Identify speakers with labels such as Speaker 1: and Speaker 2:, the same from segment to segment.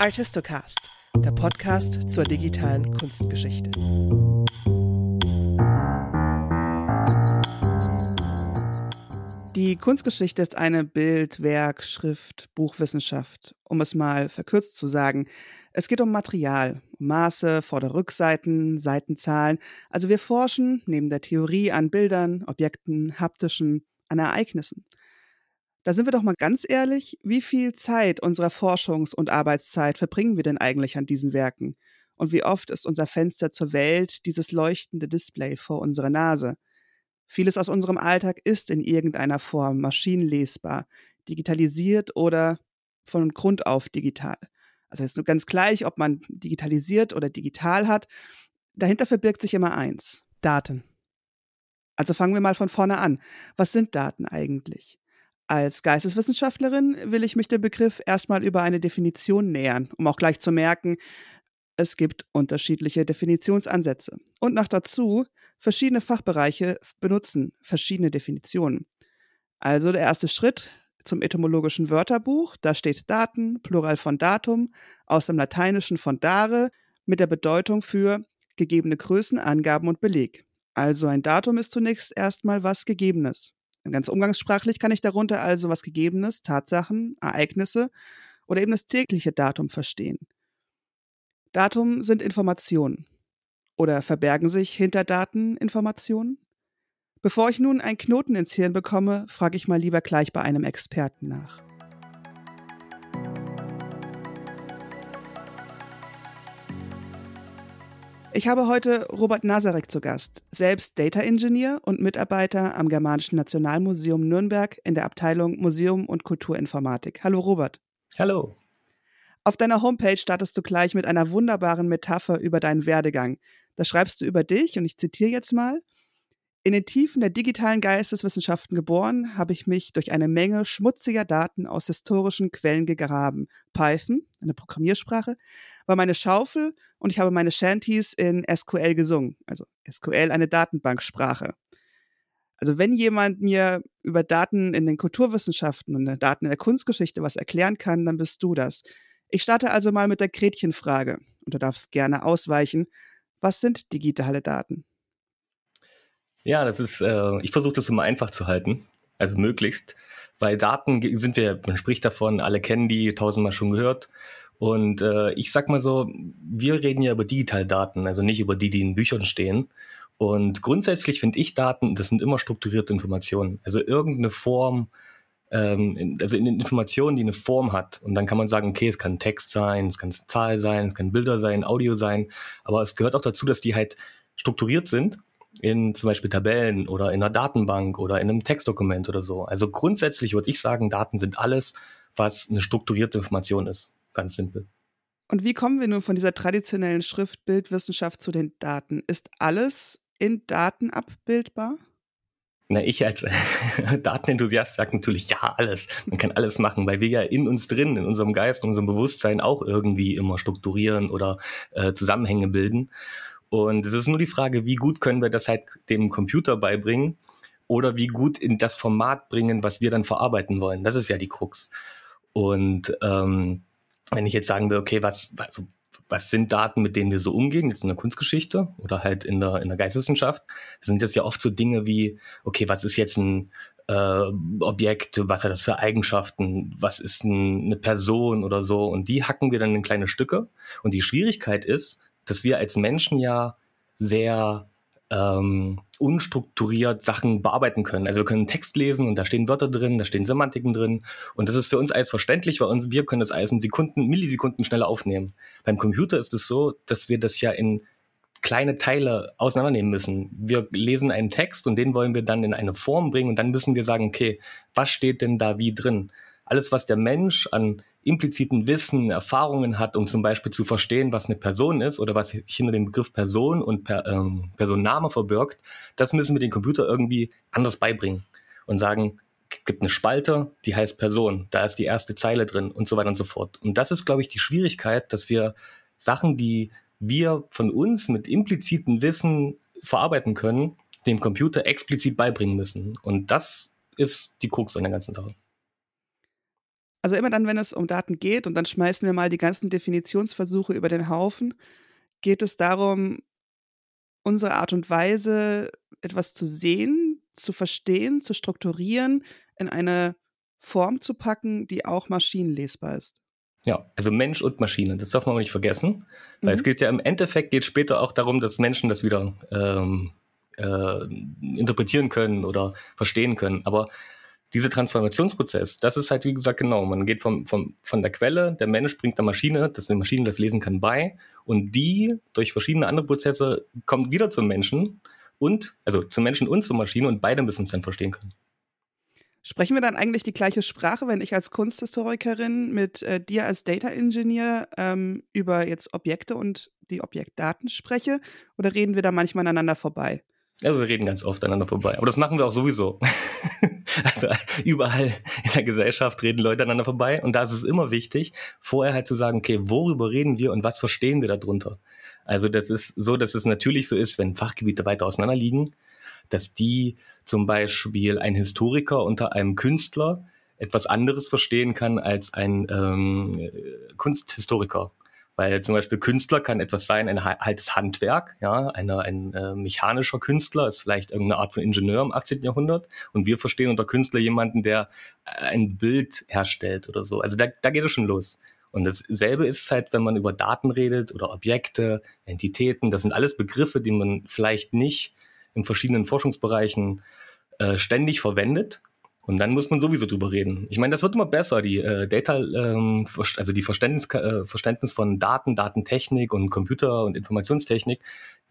Speaker 1: Artistocast, der Podcast zur digitalen Kunstgeschichte. Die Kunstgeschichte ist eine Bild-, Werk-, Schrift-, Buchwissenschaft, um es mal verkürzt zu sagen. Es geht um Material, um Maße, Vorder-Rückseiten, Seitenzahlen. Also wir forschen neben der Theorie an Bildern, Objekten, haptischen, an Ereignissen. Da sind wir doch mal ganz ehrlich, wie viel Zeit unserer Forschungs- und Arbeitszeit verbringen wir denn eigentlich an diesen Werken? Und wie oft ist unser Fenster zur Welt dieses leuchtende Display vor unserer Nase? Vieles aus unserem Alltag ist in irgendeiner Form maschinenlesbar, digitalisiert oder von Grund auf digital. Also ist nur ganz gleich, ob man digitalisiert oder digital hat. Dahinter verbirgt sich immer eins. Daten. Also fangen wir mal von vorne an. Was sind Daten eigentlich? Als Geisteswissenschaftlerin will ich mich dem Begriff erstmal über eine Definition nähern, um auch gleich zu merken, es gibt unterschiedliche Definitionsansätze. Und noch dazu, verschiedene Fachbereiche benutzen verschiedene Definitionen. Also der erste Schritt zum etymologischen Wörterbuch, da steht Daten, Plural von Datum, aus dem Lateinischen von dare, mit der Bedeutung für gegebene Größen, Angaben und Beleg. Also ein Datum ist zunächst erstmal was Gegebenes. Ganz umgangssprachlich kann ich darunter also was Gegebenes, Tatsachen, Ereignisse oder eben das tägliche Datum verstehen. Datum sind Informationen. Oder verbergen sich hinter Daten Informationen? Bevor ich nun einen Knoten ins Hirn bekomme, frage ich mal lieber gleich bei einem Experten nach. Ich habe heute Robert Nazarek zu Gast, selbst Data Engineer und Mitarbeiter am Germanischen Nationalmuseum Nürnberg in der Abteilung Museum und Kulturinformatik. Hallo Robert.
Speaker 2: Hallo.
Speaker 1: Auf deiner Homepage startest du gleich mit einer wunderbaren Metapher über deinen Werdegang. Da schreibst du über dich, und ich zitiere jetzt mal, in den Tiefen der digitalen Geisteswissenschaften geboren, habe ich mich durch eine Menge schmutziger Daten aus historischen Quellen gegraben. Python, eine Programmiersprache, war meine Schaufel und ich habe meine Shanties in SQL gesungen. Also SQL, eine Datenbanksprache. Also wenn jemand mir über Daten in den Kulturwissenschaften und Daten in der Kunstgeschichte was erklären kann, dann bist du das. Ich starte also mal mit der Gretchenfrage und du darfst gerne ausweichen. Was sind digitale Daten?
Speaker 2: Ja, das ist, äh, ich versuche das immer einfach zu halten, also möglichst. Bei Daten sind wir, man spricht davon, alle kennen die, tausendmal schon gehört. Und äh, ich sag mal so, wir reden ja über digitale Daten, also nicht über die, die in Büchern stehen. Und grundsätzlich finde ich Daten, das sind immer strukturierte Informationen. Also irgendeine Form ähm, also in den Informationen, die eine Form hat. Und dann kann man sagen, okay, es kann Text sein, es kann Zahl sein, es kann Bilder sein, Audio sein. Aber es gehört auch dazu, dass die halt strukturiert sind in zum Beispiel Tabellen oder in einer Datenbank oder in einem Textdokument oder so. Also grundsätzlich würde ich sagen, Daten sind alles, was eine strukturierte Information ist. Ganz simpel.
Speaker 1: Und wie kommen wir nun von dieser traditionellen Schriftbildwissenschaft zu den Daten? Ist alles in Daten abbildbar?
Speaker 2: Na, ich als Datenenthusiast sage natürlich ja, alles. Man kann alles machen, weil wir ja in uns drin, in unserem Geist, in unserem Bewusstsein auch irgendwie immer strukturieren oder äh, Zusammenhänge bilden. Und es ist nur die Frage, wie gut können wir das halt dem Computer beibringen oder wie gut in das Format bringen, was wir dann verarbeiten wollen. Das ist ja die Krux. Und ähm, wenn ich jetzt sagen will, okay, was, also was sind Daten, mit denen wir so umgehen, jetzt in der Kunstgeschichte oder halt in der, in der Geisteswissenschaft, sind das ja oft so Dinge wie, okay, was ist jetzt ein äh, Objekt, was hat das für Eigenschaften, was ist ein, eine Person oder so und die hacken wir dann in kleine Stücke und die Schwierigkeit ist, dass wir als Menschen ja sehr ähm, unstrukturiert Sachen bearbeiten können. Also wir können Text lesen und da stehen Wörter drin, da stehen Semantiken drin und das ist für uns alles verständlich, weil uns, wir können das alles in Sekunden, Millisekunden schneller aufnehmen. Beim Computer ist es so, dass wir das ja in kleine Teile auseinandernehmen müssen. Wir lesen einen Text und den wollen wir dann in eine Form bringen und dann müssen wir sagen, okay, was steht denn da wie drin? Alles, was der Mensch an impliziten Wissen, Erfahrungen hat, um zum Beispiel zu verstehen, was eine Person ist oder was sich hinter dem Begriff Person und per, ähm, Personenname verbirgt, das müssen wir dem Computer irgendwie anders beibringen und sagen, es gibt eine Spalte, die heißt Person, da ist die erste Zeile drin und so weiter und so fort. Und das ist, glaube ich, die Schwierigkeit, dass wir Sachen, die wir von uns mit implizitem Wissen verarbeiten können, dem Computer explizit beibringen müssen. Und das ist die Krux an der ganzen Sache.
Speaker 1: Also immer dann, wenn es um Daten geht, und dann schmeißen wir mal die ganzen Definitionsversuche über den Haufen, geht es darum, unsere Art und Weise, etwas zu sehen, zu verstehen, zu strukturieren, in eine Form zu packen, die auch maschinenlesbar ist.
Speaker 2: Ja, also Mensch und Maschine, das darf man auch nicht vergessen. Weil mhm. es geht ja im Endeffekt geht später auch darum, dass Menschen das wieder ähm, äh, interpretieren können oder verstehen können. Aber dieser Transformationsprozess, das ist halt, wie gesagt, genau. Man geht vom, vom, von der Quelle, der Mensch bringt der Maschine, dass die Maschine das lesen kann, bei. Und die, durch verschiedene andere Prozesse, kommt wieder zum Menschen und, also zum Menschen und zur Maschine und beide müssen es dann verstehen können.
Speaker 1: Sprechen wir dann eigentlich die gleiche Sprache, wenn ich als Kunsthistorikerin mit äh, dir als Data Engineer ähm, über jetzt Objekte und die Objektdaten spreche? Oder reden wir da manchmal aneinander vorbei?
Speaker 2: Also wir reden ganz oft aneinander vorbei. Aber das machen wir auch sowieso. also überall in der Gesellschaft reden Leute aneinander vorbei. Und da ist es immer wichtig, vorher halt zu sagen, okay, worüber reden wir und was verstehen wir darunter? Also das ist so, dass es natürlich so ist, wenn Fachgebiete weiter auseinander liegen, dass die zum Beispiel ein Historiker unter einem Künstler etwas anderes verstehen kann als ein ähm, Kunsthistoriker. Weil zum Beispiel Künstler kann etwas sein, ein altes Handwerk, ja, eine, ein äh, mechanischer Künstler ist vielleicht irgendeine Art von Ingenieur im 18. Jahrhundert und wir verstehen unter Künstler jemanden, der ein Bild herstellt oder so. Also da, da geht es schon los. Und dasselbe ist es halt, wenn man über Daten redet oder Objekte, Entitäten, das sind alles Begriffe, die man vielleicht nicht in verschiedenen Forschungsbereichen äh, ständig verwendet. Und dann muss man sowieso drüber reden. Ich meine, das wird immer besser, die äh, Data, ähm, also die Verständnis, äh, Verständnis von Daten, Datentechnik und Computer- und Informationstechnik,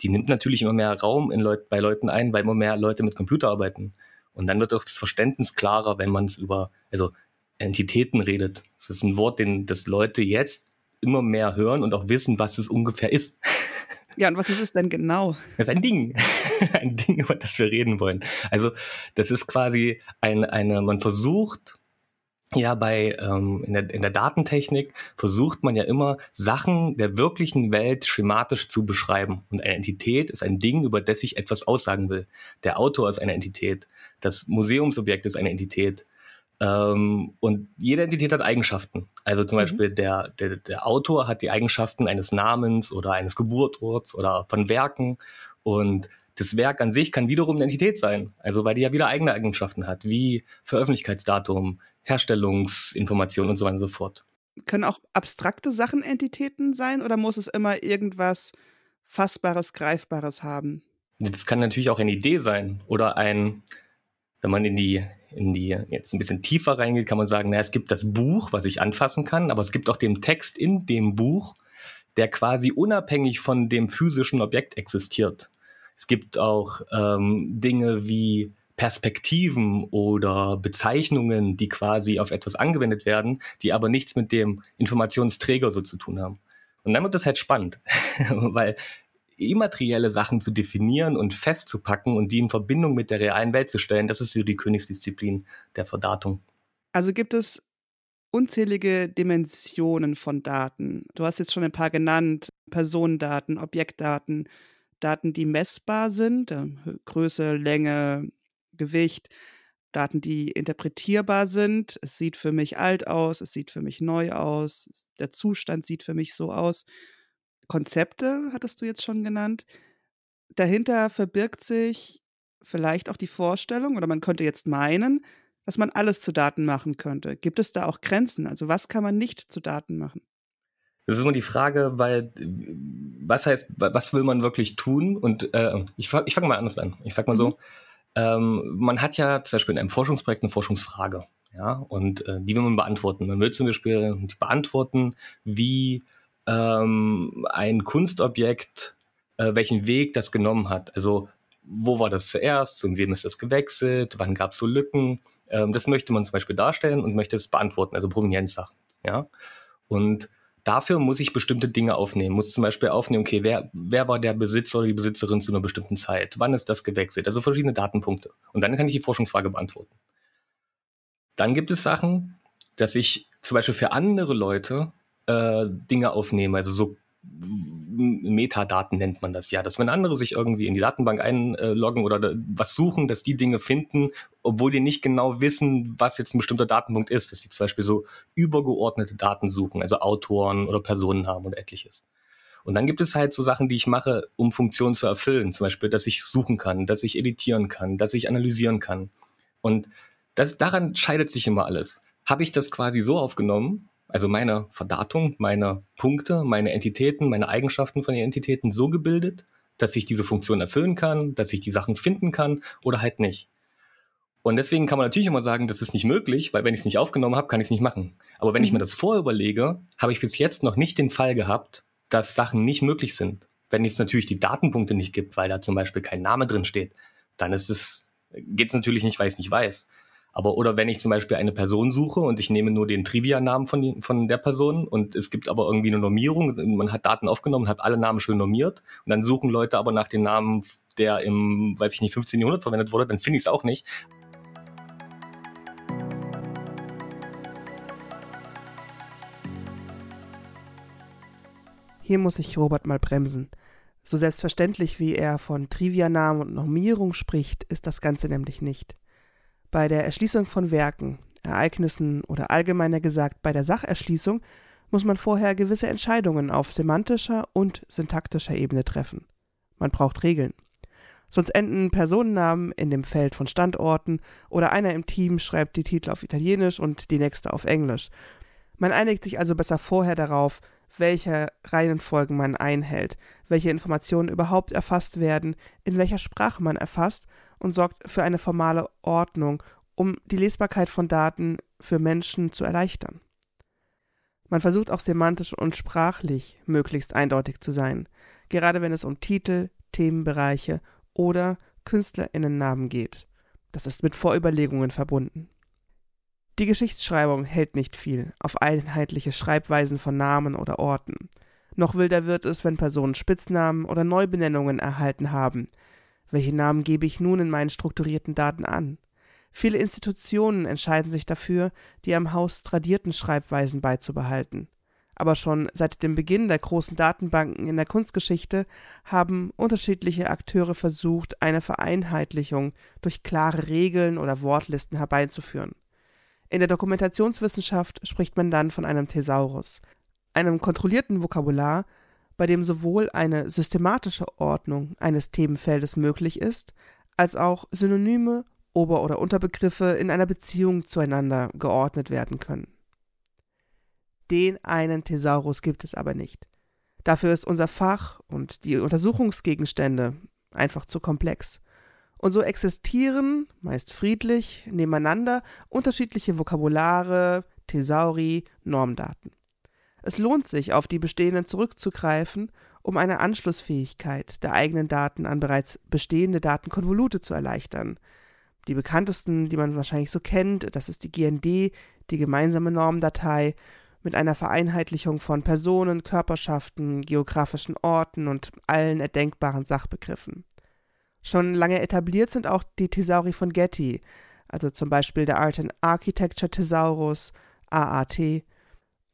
Speaker 2: die nimmt natürlich immer mehr Raum in Leut bei Leuten ein, weil immer mehr Leute mit Computer arbeiten. Und dann wird auch das Verständnis klarer, wenn man es über, also Entitäten redet. Das ist ein Wort, den das Leute jetzt immer mehr hören und auch wissen, was es ungefähr ist.
Speaker 1: Ja, und was ist es denn genau?
Speaker 2: Das ist ein Ding. ein Ding, über das wir reden wollen. Also, das ist quasi ein, eine, man versucht, ja, bei ähm, in, der, in der Datentechnik versucht man ja immer Sachen der wirklichen Welt schematisch zu beschreiben. Und eine Entität ist ein Ding, über das ich etwas aussagen will. Der Autor ist eine Entität. Das Museumsobjekt ist eine Entität. Ähm, und jede Entität hat Eigenschaften. Also zum mhm. Beispiel der, der, der Autor hat die Eigenschaften eines Namens oder eines Geburtorts oder von Werken. Und das Werk an sich kann wiederum eine Entität sein. Also weil die ja wieder eigene Eigenschaften hat, wie Veröffentlichkeitsdatum, Herstellungsinformation und so weiter und so fort.
Speaker 1: Können auch abstrakte Sachen Entitäten sein oder muss es immer irgendwas Fassbares, Greifbares haben?
Speaker 2: Das kann natürlich auch eine Idee sein oder ein, wenn man in die in die jetzt ein bisschen tiefer reingeht, kann man sagen, na, es gibt das Buch, was ich anfassen kann, aber es gibt auch den Text in dem Buch, der quasi unabhängig von dem physischen Objekt existiert. Es gibt auch ähm, Dinge wie Perspektiven oder Bezeichnungen, die quasi auf etwas angewendet werden, die aber nichts mit dem Informationsträger so zu tun haben. Und dann wird das halt spannend, weil immaterielle Sachen zu definieren und festzupacken und die in Verbindung mit der realen Welt zu stellen, das ist so die Königsdisziplin der Verdatung.
Speaker 1: Also gibt es unzählige Dimensionen von Daten. Du hast jetzt schon ein paar genannt, Personendaten, Objektdaten, Daten, die messbar sind, äh, Größe, Länge, Gewicht, Daten, die interpretierbar sind. Es sieht für mich alt aus, es sieht für mich neu aus, der Zustand sieht für mich so aus. Konzepte hattest du jetzt schon genannt. Dahinter verbirgt sich vielleicht auch die Vorstellung, oder man könnte jetzt meinen, dass man alles zu Daten machen könnte. Gibt es da auch Grenzen? Also was kann man nicht zu Daten machen?
Speaker 2: Das ist immer die Frage, weil was heißt, was will man wirklich tun? Und äh, ich, ich fange mal anders an. Ich sag mal mhm. so, ähm, man hat ja zum Beispiel in einem Forschungsprojekt eine Forschungsfrage. Ja, und äh, die will man beantworten. Man will zum Beispiel beantworten, wie ähm, ein Kunstobjekt, äh, welchen Weg das genommen hat. Also wo war das zuerst, zu wem ist das gewechselt, wann gab es so Lücken. Ähm, das möchte man zum Beispiel darstellen und möchte es beantworten, also Provenienzsachen. Ja? Und dafür muss ich bestimmte Dinge aufnehmen. Muss zum Beispiel aufnehmen, okay, wer, wer war der Besitzer oder die Besitzerin zu einer bestimmten Zeit? Wann ist das gewechselt? Also verschiedene Datenpunkte. Und dann kann ich die Forschungsfrage beantworten. Dann gibt es Sachen, dass ich zum Beispiel für andere Leute äh, Dinge aufnehme, also so Metadaten nennt man das ja, dass wenn andere sich irgendwie in die Datenbank einloggen oder was suchen, dass die Dinge finden, obwohl die nicht genau wissen, was jetzt ein bestimmter Datenpunkt ist, dass die zum Beispiel so übergeordnete Daten suchen, also Autoren oder Personennamen und etliches. Und dann gibt es halt so Sachen, die ich mache, um Funktionen zu erfüllen. Zum Beispiel, dass ich suchen kann, dass ich editieren kann, dass ich analysieren kann. Und das, daran scheidet sich immer alles. Habe ich das quasi so aufgenommen, also meine Verdatung, meine Punkte, meine Entitäten, meine Eigenschaften von den Entitäten so gebildet, dass ich diese Funktion erfüllen kann, dass ich die Sachen finden kann oder halt nicht. Und deswegen kann man natürlich immer sagen, das ist nicht möglich, weil wenn ich es nicht aufgenommen habe, kann ich es nicht machen. Aber wenn mhm. ich mir das vorher überlege, habe ich bis jetzt noch nicht den Fall gehabt, dass Sachen nicht möglich sind. Wenn es natürlich die Datenpunkte nicht gibt, weil da zum Beispiel kein Name drin steht, dann ist es, geht es natürlich nicht, weil ich es nicht weiß. Aber oder wenn ich zum Beispiel eine Person suche und ich nehme nur den Trivia-Namen von, von der Person und es gibt aber irgendwie eine Normierung, man hat Daten aufgenommen, hat alle Namen schön normiert und dann suchen Leute aber nach dem Namen, der im, weiß ich nicht, 15. Jahrhundert verwendet wurde, dann finde ich es auch nicht.
Speaker 1: Hier muss ich Robert mal bremsen. So selbstverständlich wie er von Trivia-Namen und Normierung spricht, ist das Ganze nämlich nicht. Bei der Erschließung von Werken, Ereignissen oder allgemeiner gesagt bei der Sacherschließung muss man vorher gewisse Entscheidungen auf semantischer und syntaktischer Ebene treffen. Man braucht Regeln. Sonst enden Personennamen in dem Feld von Standorten oder einer im Team schreibt die Titel auf Italienisch und die nächste auf Englisch. Man einigt sich also besser vorher darauf, welche Reihenfolgen man einhält, welche Informationen überhaupt erfasst werden, in welcher Sprache man erfasst und sorgt für eine formale Ordnung, um die Lesbarkeit von Daten für Menschen zu erleichtern. Man versucht auch semantisch und sprachlich möglichst eindeutig zu sein, gerade wenn es um Titel, Themenbereiche oder Künstlerinnennamen geht. Das ist mit Vorüberlegungen verbunden. Die Geschichtsschreibung hält nicht viel auf einheitliche Schreibweisen von Namen oder Orten. Noch wilder wird es, wenn Personen Spitznamen oder Neubenennungen erhalten haben, welche Namen gebe ich nun in meinen strukturierten Daten an? Viele Institutionen entscheiden sich dafür, die am Haus tradierten Schreibweisen beizubehalten. Aber schon seit dem Beginn der großen Datenbanken in der Kunstgeschichte haben unterschiedliche Akteure versucht, eine Vereinheitlichung durch klare Regeln oder Wortlisten herbeizuführen. In der Dokumentationswissenschaft spricht man dann von einem Thesaurus, einem kontrollierten Vokabular, bei dem sowohl eine systematische Ordnung eines Themenfeldes möglich ist, als auch Synonyme, Ober- oder Unterbegriffe in einer Beziehung zueinander geordnet werden können. Den einen Thesaurus gibt es aber nicht. Dafür ist unser Fach und die Untersuchungsgegenstände einfach zu komplex. Und so existieren, meist friedlich, nebeneinander unterschiedliche Vokabulare, Thesauri, Normdaten. Es lohnt sich, auf die bestehenden zurückzugreifen, um eine Anschlussfähigkeit der eigenen Daten an bereits bestehende Datenkonvolute zu erleichtern. Die bekanntesten, die man wahrscheinlich so kennt, das ist die GND, die gemeinsame Normdatei, mit einer Vereinheitlichung von Personen, Körperschaften, geografischen Orten und allen erdenkbaren Sachbegriffen. Schon lange etabliert sind auch die Thesauri von Getty, also zum Beispiel der Art and Architecture Thesaurus, AAT,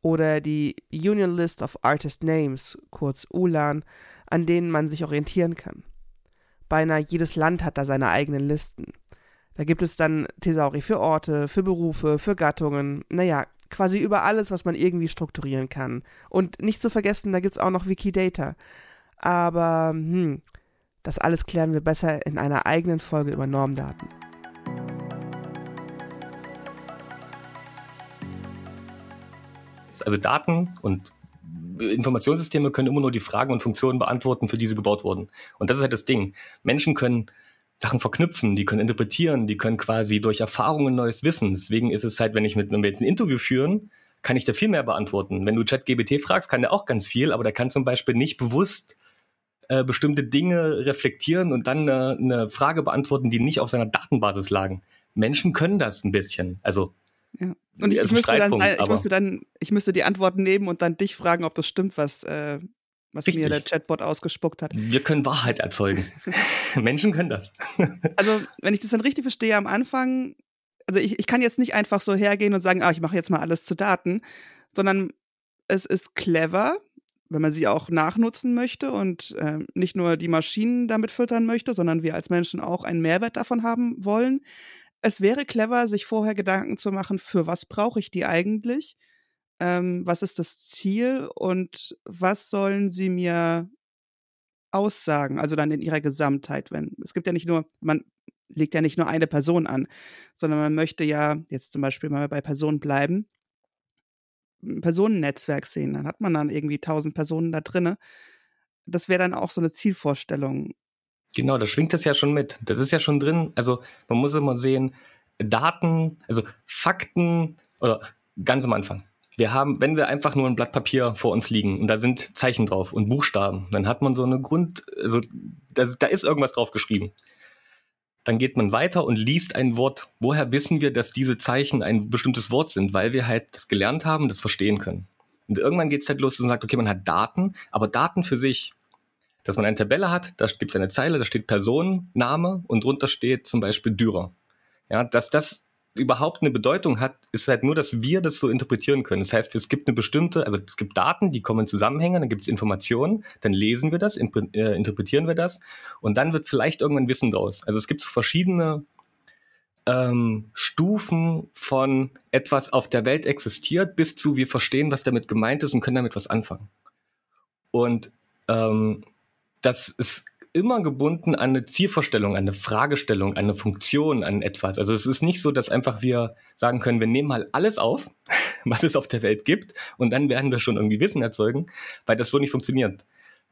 Speaker 1: oder die Union List of Artist Names, kurz ULAN, an denen man sich orientieren kann. Beinahe jedes Land hat da seine eigenen Listen. Da gibt es dann Thesauri für Orte, für Berufe, für Gattungen, naja, quasi über alles, was man irgendwie strukturieren kann. Und nicht zu vergessen, da gibt es auch noch Wikidata. Aber hm, das alles klären wir besser in einer eigenen Folge über Normdaten.
Speaker 2: Also Daten und Informationssysteme können immer nur die Fragen und Funktionen beantworten, für die sie gebaut wurden. Und das ist halt das Ding. Menschen können Sachen verknüpfen, die können interpretieren, die können quasi durch Erfahrungen neues Wissen. Deswegen ist es halt, wenn ich mit, wenn wir jetzt ein Interview führen, kann ich da viel mehr beantworten. Wenn du ChatGBT fragst, kann der auch ganz viel, aber der kann zum Beispiel nicht bewusst äh, bestimmte Dinge reflektieren und dann eine, eine Frage beantworten, die nicht auf seiner Datenbasis lagen. Menschen können das ein bisschen. Also
Speaker 1: ja. Und ich, ich, müsste dann, ich, müsste dann, ich müsste die Antworten nehmen und dann dich fragen, ob das stimmt, was, äh, was mir der Chatbot ausgespuckt hat.
Speaker 2: Wir können Wahrheit erzeugen. Menschen können das.
Speaker 1: also, wenn ich das dann richtig verstehe, am Anfang, also ich, ich kann jetzt nicht einfach so hergehen und sagen, ah, ich mache jetzt mal alles zu Daten, sondern es ist clever, wenn man sie auch nachnutzen möchte und äh, nicht nur die Maschinen damit füttern möchte, sondern wir als Menschen auch einen Mehrwert davon haben wollen. Es wäre clever, sich vorher Gedanken zu machen, für was brauche ich die eigentlich? Ähm, was ist das Ziel und was sollen sie mir aussagen, also dann in ihrer Gesamtheit, wenn es gibt ja nicht nur, man legt ja nicht nur eine Person an, sondern man möchte ja jetzt zum Beispiel mal bei Personen bleiben, ein Personennetzwerk sehen. Dann hat man dann irgendwie tausend Personen da drinne. Das wäre dann auch so eine Zielvorstellung.
Speaker 2: Genau, da schwingt das ja schon mit. Das ist ja schon drin. Also man muss immer sehen, Daten, also Fakten oder ganz am Anfang. Wir haben, wenn wir einfach nur ein Blatt Papier vor uns liegen und da sind Zeichen drauf und Buchstaben, dann hat man so eine Grund, also da, da ist irgendwas drauf geschrieben. Dann geht man weiter und liest ein Wort. Woher wissen wir, dass diese Zeichen ein bestimmtes Wort sind? Weil wir halt das gelernt haben, das verstehen können. Und irgendwann geht es halt los und sagt, okay, man hat Daten, aber Daten für sich, dass man eine Tabelle hat, da gibt es eine Zeile, da steht Person, Name und drunter steht zum Beispiel Dürer. Ja, dass das überhaupt eine Bedeutung hat, ist halt nur, dass wir das so interpretieren können. Das heißt, es gibt eine bestimmte, also es gibt Daten, die kommen in Zusammenhänge, dann gibt es Informationen, dann lesen wir das, äh, interpretieren wir das und dann wird vielleicht irgendwann Wissen draus. Also es gibt verschiedene ähm, Stufen von etwas auf der Welt existiert, bis zu wir verstehen, was damit gemeint ist und können damit was anfangen. Und ähm, das ist immer gebunden an eine Zielvorstellung, an eine Fragestellung, an eine Funktion, an etwas. Also es ist nicht so, dass einfach wir sagen können, wir nehmen mal alles auf, was es auf der Welt gibt, und dann werden wir schon irgendwie Wissen erzeugen, weil das so nicht funktioniert.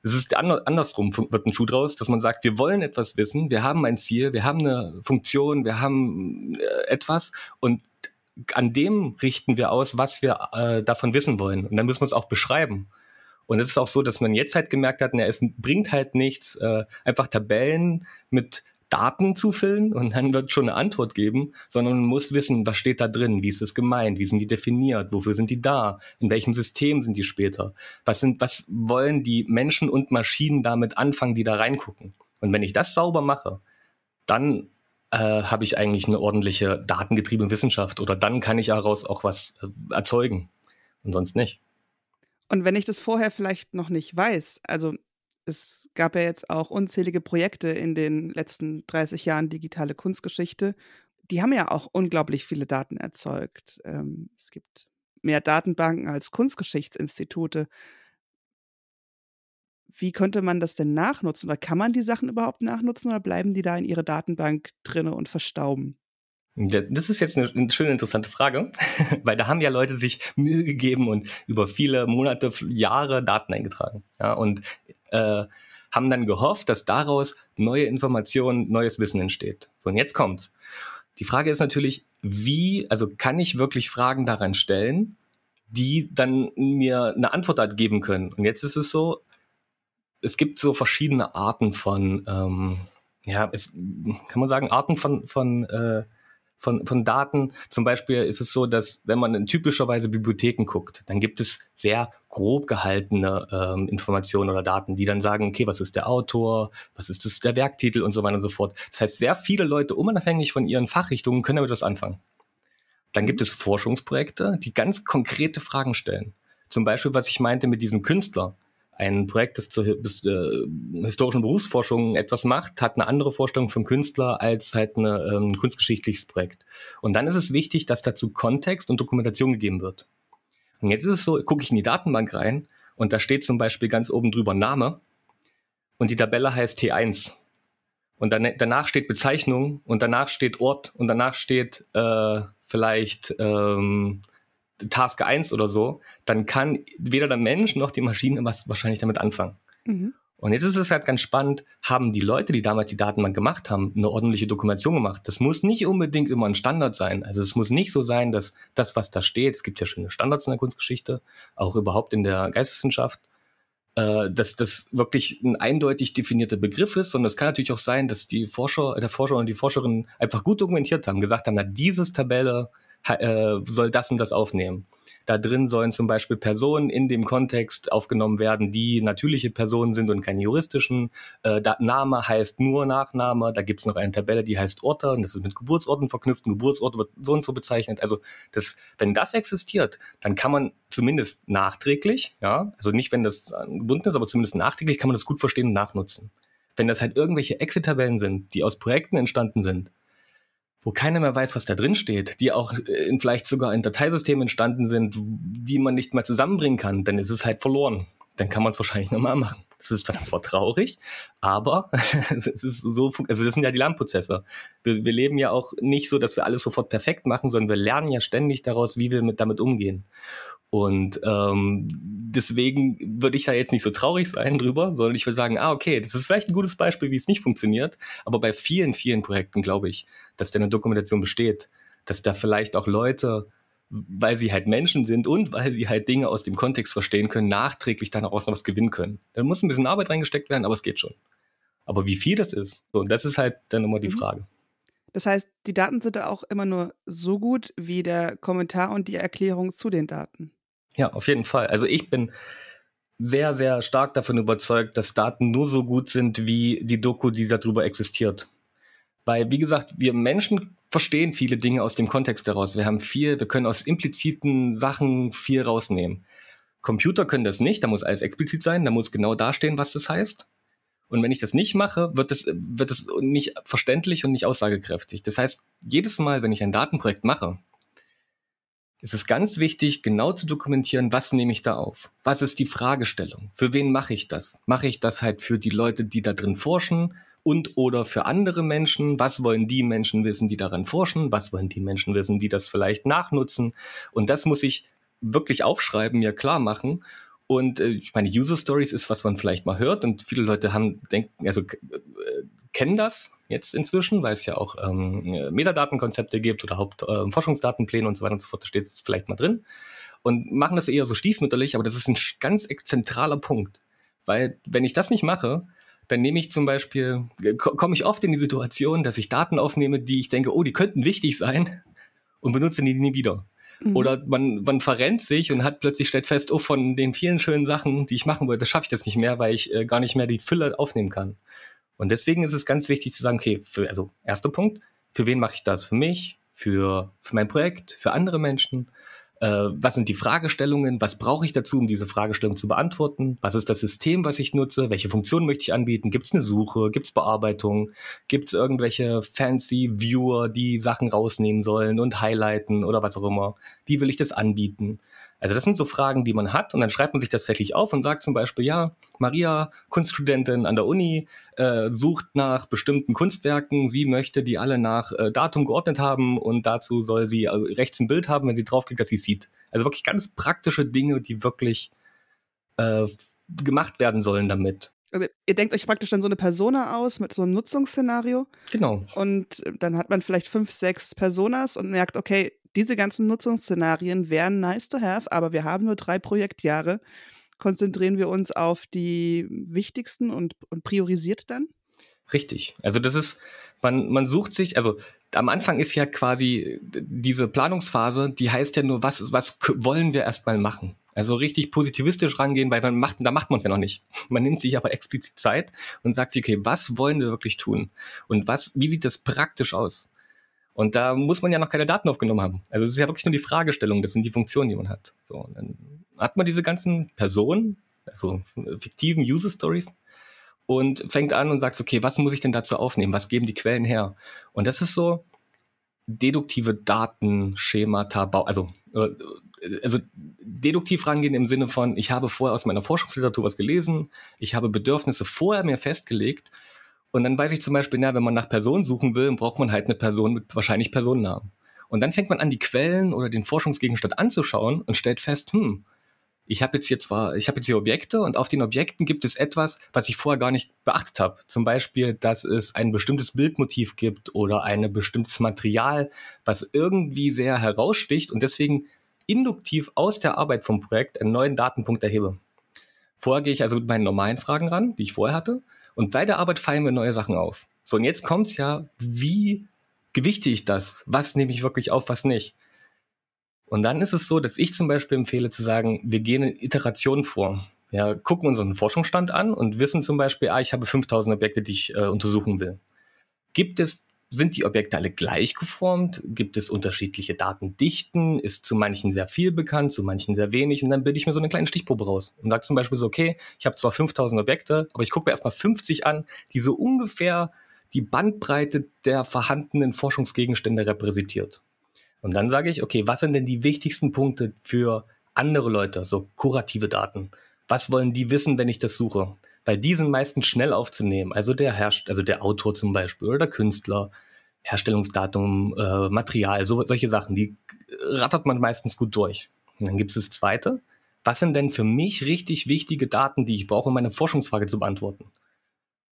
Speaker 2: Es ist andersrum, wird ein Schuh draus, dass man sagt, wir wollen etwas wissen, wir haben ein Ziel, wir haben eine Funktion, wir haben äh, etwas und an dem richten wir aus, was wir äh, davon wissen wollen. Und dann müssen wir es auch beschreiben. Und es ist auch so, dass man jetzt halt gemerkt hat, na, es bringt halt nichts, äh, einfach Tabellen mit Daten zu füllen und dann wird schon eine Antwort geben, sondern man muss wissen, was steht da drin, wie ist das gemeint, wie sind die definiert, wofür sind die da, in welchem System sind die später, was sind, was wollen die Menschen und Maschinen damit anfangen, die da reingucken. Und wenn ich das sauber mache, dann äh, habe ich eigentlich eine ordentliche datengetriebene Wissenschaft oder dann kann ich daraus auch was äh, erzeugen und sonst nicht.
Speaker 1: Und wenn ich das vorher vielleicht noch nicht weiß, also es gab ja jetzt auch unzählige Projekte in den letzten 30 Jahren digitale Kunstgeschichte, die haben ja auch unglaublich viele Daten erzeugt. Ähm, es gibt mehr Datenbanken als Kunstgeschichtsinstitute. Wie könnte man das denn nachnutzen? Oder kann man die Sachen überhaupt nachnutzen oder bleiben die da in ihre Datenbank drinne und verstauben?
Speaker 2: Das ist jetzt eine, schöne, interessante Frage, weil da haben ja Leute sich Mühe gegeben und über viele Monate, Jahre Daten eingetragen. Ja, und äh, haben dann gehofft, dass daraus neue Informationen, neues Wissen entsteht. So, und jetzt kommt's. Die Frage ist natürlich, wie, also kann ich wirklich Fragen daran stellen, die dann mir eine Antwort geben können? Und jetzt ist es so, es gibt so verschiedene Arten von, ähm, ja, es, kann man sagen, Arten von, von äh, von, von Daten. Zum Beispiel ist es so, dass wenn man in typischerweise Bibliotheken guckt, dann gibt es sehr grob gehaltene ähm, Informationen oder Daten, die dann sagen, okay, was ist der Autor, was ist das, der Werktitel und so weiter und so fort. Das heißt, sehr viele Leute, unabhängig von ihren Fachrichtungen, können damit was anfangen. Dann gibt es Forschungsprojekte, die ganz konkrete Fragen stellen. Zum Beispiel, was ich meinte mit diesem Künstler ein Projekt, das zur äh, historischen Berufsforschung etwas macht, hat eine andere Vorstellung vom Künstler als halt ein ähm, kunstgeschichtliches Projekt. Und dann ist es wichtig, dass dazu Kontext und Dokumentation gegeben wird. Und jetzt ist es so, gucke ich in die Datenbank rein und da steht zum Beispiel ganz oben drüber Name und die Tabelle heißt T1. Und dann, danach steht Bezeichnung und danach steht Ort und danach steht äh, vielleicht ähm, Task 1 oder so, dann kann weder der Mensch noch die Maschine was wahrscheinlich damit anfangen. Mhm. Und jetzt ist es halt ganz spannend, haben die Leute, die damals die Datenbank gemacht haben, eine ordentliche Dokumentation gemacht. Das muss nicht unbedingt immer ein Standard sein. Also es muss nicht so sein, dass das, was da steht, es gibt ja schöne Standards in der Kunstgeschichte, auch überhaupt in der Geistwissenschaft, äh, dass das wirklich ein eindeutig definierter Begriff ist, sondern es kann natürlich auch sein, dass die Forscher, der Forscher und die Forscherin einfach gut dokumentiert haben, gesagt haben, na, dieses Tabelle äh, soll das und das aufnehmen. Da drin sollen zum Beispiel Personen in dem Kontext aufgenommen werden, die natürliche Personen sind und keine juristischen. Äh, Name heißt nur Nachname. Da gibt es noch eine Tabelle, die heißt Orte und das ist mit Geburtsorten verknüpft. Ein Geburtsort wird so und so bezeichnet. Also das, wenn das existiert, dann kann man zumindest nachträglich, ja, also nicht wenn das gebunden ist, aber zumindest nachträglich kann man das gut verstehen und nachnutzen. Wenn das halt irgendwelche Exit-Tabellen sind, die aus Projekten entstanden sind, wo keiner mehr weiß, was da drin steht, die auch in vielleicht sogar in Dateisystemen entstanden sind, die man nicht mehr zusammenbringen kann, dann ist es halt verloren. Dann kann man es wahrscheinlich nochmal machen. Das ist dann zwar traurig, aber es ist so, also das sind ja die Lernprozesse. Wir, wir, leben ja auch nicht so, dass wir alles sofort perfekt machen, sondern wir lernen ja ständig daraus, wie wir mit, damit umgehen. Und ähm, deswegen würde ich da jetzt nicht so traurig sein drüber, sondern ich würde sagen, ah, okay, das ist vielleicht ein gutes Beispiel, wie es nicht funktioniert. Aber bei vielen, vielen Projekten glaube ich, dass da eine Dokumentation besteht, dass da vielleicht auch Leute, weil sie halt Menschen sind und weil sie halt Dinge aus dem Kontext verstehen können, nachträglich dann auch noch was gewinnen können. Da muss ein bisschen Arbeit reingesteckt werden, aber es geht schon. Aber wie viel das ist, so, das ist halt dann immer die mhm. Frage.
Speaker 1: Das heißt, die Daten sind da auch immer nur so gut wie der Kommentar und die Erklärung zu den Daten.
Speaker 2: Ja, auf jeden Fall. Also ich bin sehr, sehr stark davon überzeugt, dass Daten nur so gut sind wie die Doku, die darüber existiert. Weil, wie gesagt, wir Menschen verstehen viele Dinge aus dem Kontext heraus. Wir haben viel, wir können aus impliziten Sachen viel rausnehmen. Computer können das nicht, da muss alles explizit sein, da muss genau dastehen, was das heißt. Und wenn ich das nicht mache, wird das, wird das nicht verständlich und nicht aussagekräftig. Das heißt, jedes Mal, wenn ich ein Datenprojekt mache, es ist ganz wichtig, genau zu dokumentieren, was nehme ich da auf? Was ist die Fragestellung? Für wen mache ich das? Mache ich das halt für die Leute, die da drin forschen? Und oder für andere Menschen? Was wollen die Menschen wissen, die daran forschen? Was wollen die Menschen wissen, die das vielleicht nachnutzen? Und das muss ich wirklich aufschreiben, mir klar machen. Und äh, ich meine, User Stories ist, was man vielleicht mal hört und viele Leute haben denken, also äh, kennen das jetzt inzwischen, weil es ja auch ähm, Metadatenkonzepte gibt oder Hauptforschungsdatenpläne ähm, und so weiter und so fort, da steht es vielleicht mal drin. Und machen das eher so stiefmütterlich, aber das ist ein ganz zentraler Punkt. Weil wenn ich das nicht mache, dann nehme ich zum Beispiel, komme ich oft in die Situation, dass ich Daten aufnehme, die ich denke, oh, die könnten wichtig sein und benutze die nie wieder. Mhm. Oder man, man verrennt sich und hat plötzlich stellt fest, oh, von den vielen schönen Sachen, die ich machen wollte, schaffe ich das nicht mehr, weil ich äh, gar nicht mehr die Fülle aufnehmen kann. Und deswegen ist es ganz wichtig zu sagen, okay, für, also erster Punkt, für wen mache ich das? Für mich, für, für mein Projekt, für andere Menschen? Äh, was sind die Fragestellungen? Was brauche ich dazu, um diese Fragestellung zu beantworten? Was ist das System, was ich nutze? Welche Funktionen möchte ich anbieten? Gibt es eine Suche? Gibt es Bearbeitung? Gibt es irgendwelche fancy Viewer, die Sachen rausnehmen sollen und highlighten oder was auch immer? Wie will ich das anbieten? Also das sind so Fragen, die man hat und dann schreibt man sich das tatsächlich auf und sagt zum Beispiel, ja, Maria, Kunststudentin an der Uni, äh, sucht nach bestimmten Kunstwerken, sie möchte die alle nach äh, Datum geordnet haben und dazu soll sie äh, rechts ein Bild haben, wenn sie draufklickt, dass sie sieht. Also wirklich ganz praktische Dinge, die wirklich äh, gemacht werden sollen damit.
Speaker 1: Also ihr denkt euch praktisch dann so eine Persona aus mit so einem Nutzungsszenario.
Speaker 2: Genau.
Speaker 1: Und dann hat man vielleicht fünf, sechs Personas und merkt, okay, diese ganzen Nutzungsszenarien wären nice to have, aber wir haben nur drei Projektjahre. Konzentrieren wir uns auf die wichtigsten und, und priorisiert dann?
Speaker 2: Richtig. Also das ist, man, man sucht sich, also am Anfang ist ja quasi diese Planungsphase, die heißt ja nur, was, was wollen wir erstmal machen? Also richtig positivistisch rangehen, weil man macht, da macht man es ja noch nicht. Man nimmt sich aber explizit Zeit und sagt sich, okay, was wollen wir wirklich tun? Und was, wie sieht das praktisch aus? Und da muss man ja noch keine Daten aufgenommen haben. Also es ist ja wirklich nur die Fragestellung, das sind die Funktionen, die man hat. So, dann hat man diese ganzen Personen, also fiktiven User Stories, und fängt an und sagt, okay, was muss ich denn dazu aufnehmen? Was geben die Quellen her? Und das ist so deduktive Datenschemata, also, äh, also deduktiv rangehen im Sinne von, ich habe vorher aus meiner Forschungsliteratur was gelesen, ich habe Bedürfnisse vorher mir festgelegt und dann weiß ich zum Beispiel, na, wenn man nach Personen suchen will, braucht man halt eine Person mit wahrscheinlich Personennamen. Und dann fängt man an, die Quellen oder den Forschungsgegenstand anzuschauen und stellt fest, hm, ich habe jetzt hier zwar, ich habe jetzt hier Objekte und auf den Objekten gibt es etwas, was ich vorher gar nicht beachtet habe. Zum Beispiel, dass es ein bestimmtes Bildmotiv gibt oder ein bestimmtes Material, was irgendwie sehr heraussticht und deswegen induktiv aus der Arbeit vom Projekt einen neuen Datenpunkt erhebe. Vorher gehe ich also mit meinen normalen Fragen ran, die ich vorher hatte, und bei der Arbeit fallen mir neue Sachen auf. So, und jetzt kommt's ja, wie gewichte ich das? Was nehme ich wirklich auf, was nicht? Und dann ist es so, dass ich zum Beispiel empfehle zu sagen, wir gehen in Iterationen vor. Ja, gucken unseren Forschungsstand an und wissen zum Beispiel, ah, ich habe 5000 Objekte, die ich äh, untersuchen will. Gibt es sind die Objekte alle gleich geformt? Gibt es unterschiedliche Datendichten? Ist zu manchen sehr viel bekannt, zu manchen sehr wenig? Und dann bilde ich mir so eine kleine Stichprobe raus und sage zum Beispiel so, okay, ich habe zwar 5000 Objekte, aber ich gucke mir erstmal 50 an, die so ungefähr die Bandbreite der vorhandenen Forschungsgegenstände repräsentiert. Und dann sage ich, okay, was sind denn die wichtigsten Punkte für andere Leute, so kurative Daten? Was wollen die wissen, wenn ich das suche? Weil die sind meistens schnell aufzunehmen. Also der Herst also der Autor zum Beispiel oder der Künstler, Herstellungsdatum, äh, Material, so, solche Sachen, die rattert man meistens gut durch. Und dann gibt es das zweite. Was sind denn für mich richtig wichtige Daten, die ich brauche, um meine Forschungsfrage zu beantworten?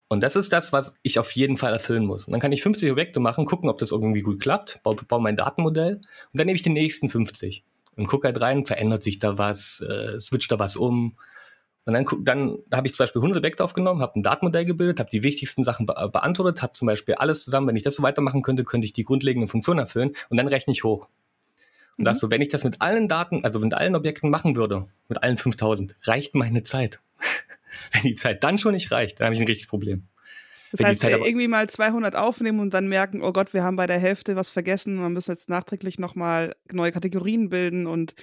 Speaker 2: Und das ist das, was ich auf jeden Fall erfüllen muss. Und dann kann ich 50 Objekte machen, gucken, ob das irgendwie gut klappt, baue, baue mein Datenmodell und dann nehme ich die nächsten 50 und gucke halt rein, verändert sich da was, äh, switcht da was um, und dann, dann habe ich zum Beispiel 100 Objekte aufgenommen, habe ein Datenmodell gebildet, habe die wichtigsten Sachen be beantwortet, habe zum Beispiel alles zusammen, wenn ich das so weitermachen könnte, könnte ich die grundlegenden Funktionen erfüllen und dann rechne ich hoch. Und mhm. das so, wenn ich das mit allen Daten, also mit allen Objekten machen würde, mit allen 5000, reicht meine Zeit. wenn die Zeit dann schon nicht reicht, dann habe ich ein richtiges Problem.
Speaker 1: Das heißt, irgendwie mal 200 aufnehmen und dann merken, oh Gott, wir haben bei der Hälfte was vergessen, wir müssen jetzt nachträglich nochmal neue Kategorien bilden und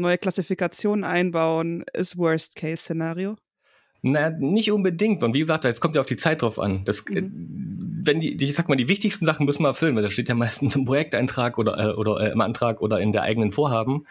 Speaker 1: neue Klassifikationen einbauen, ist Worst-Case-Szenario?
Speaker 2: Na, nicht unbedingt. Und wie gesagt, es kommt ja auf die Zeit drauf an. Das, äh, mhm. wenn die, ich sag mal, die wichtigsten Sachen müssen wir erfüllen, weil das steht ja meistens im Projekteintrag oder, äh, oder äh, im Antrag oder in der eigenen Vorhaben.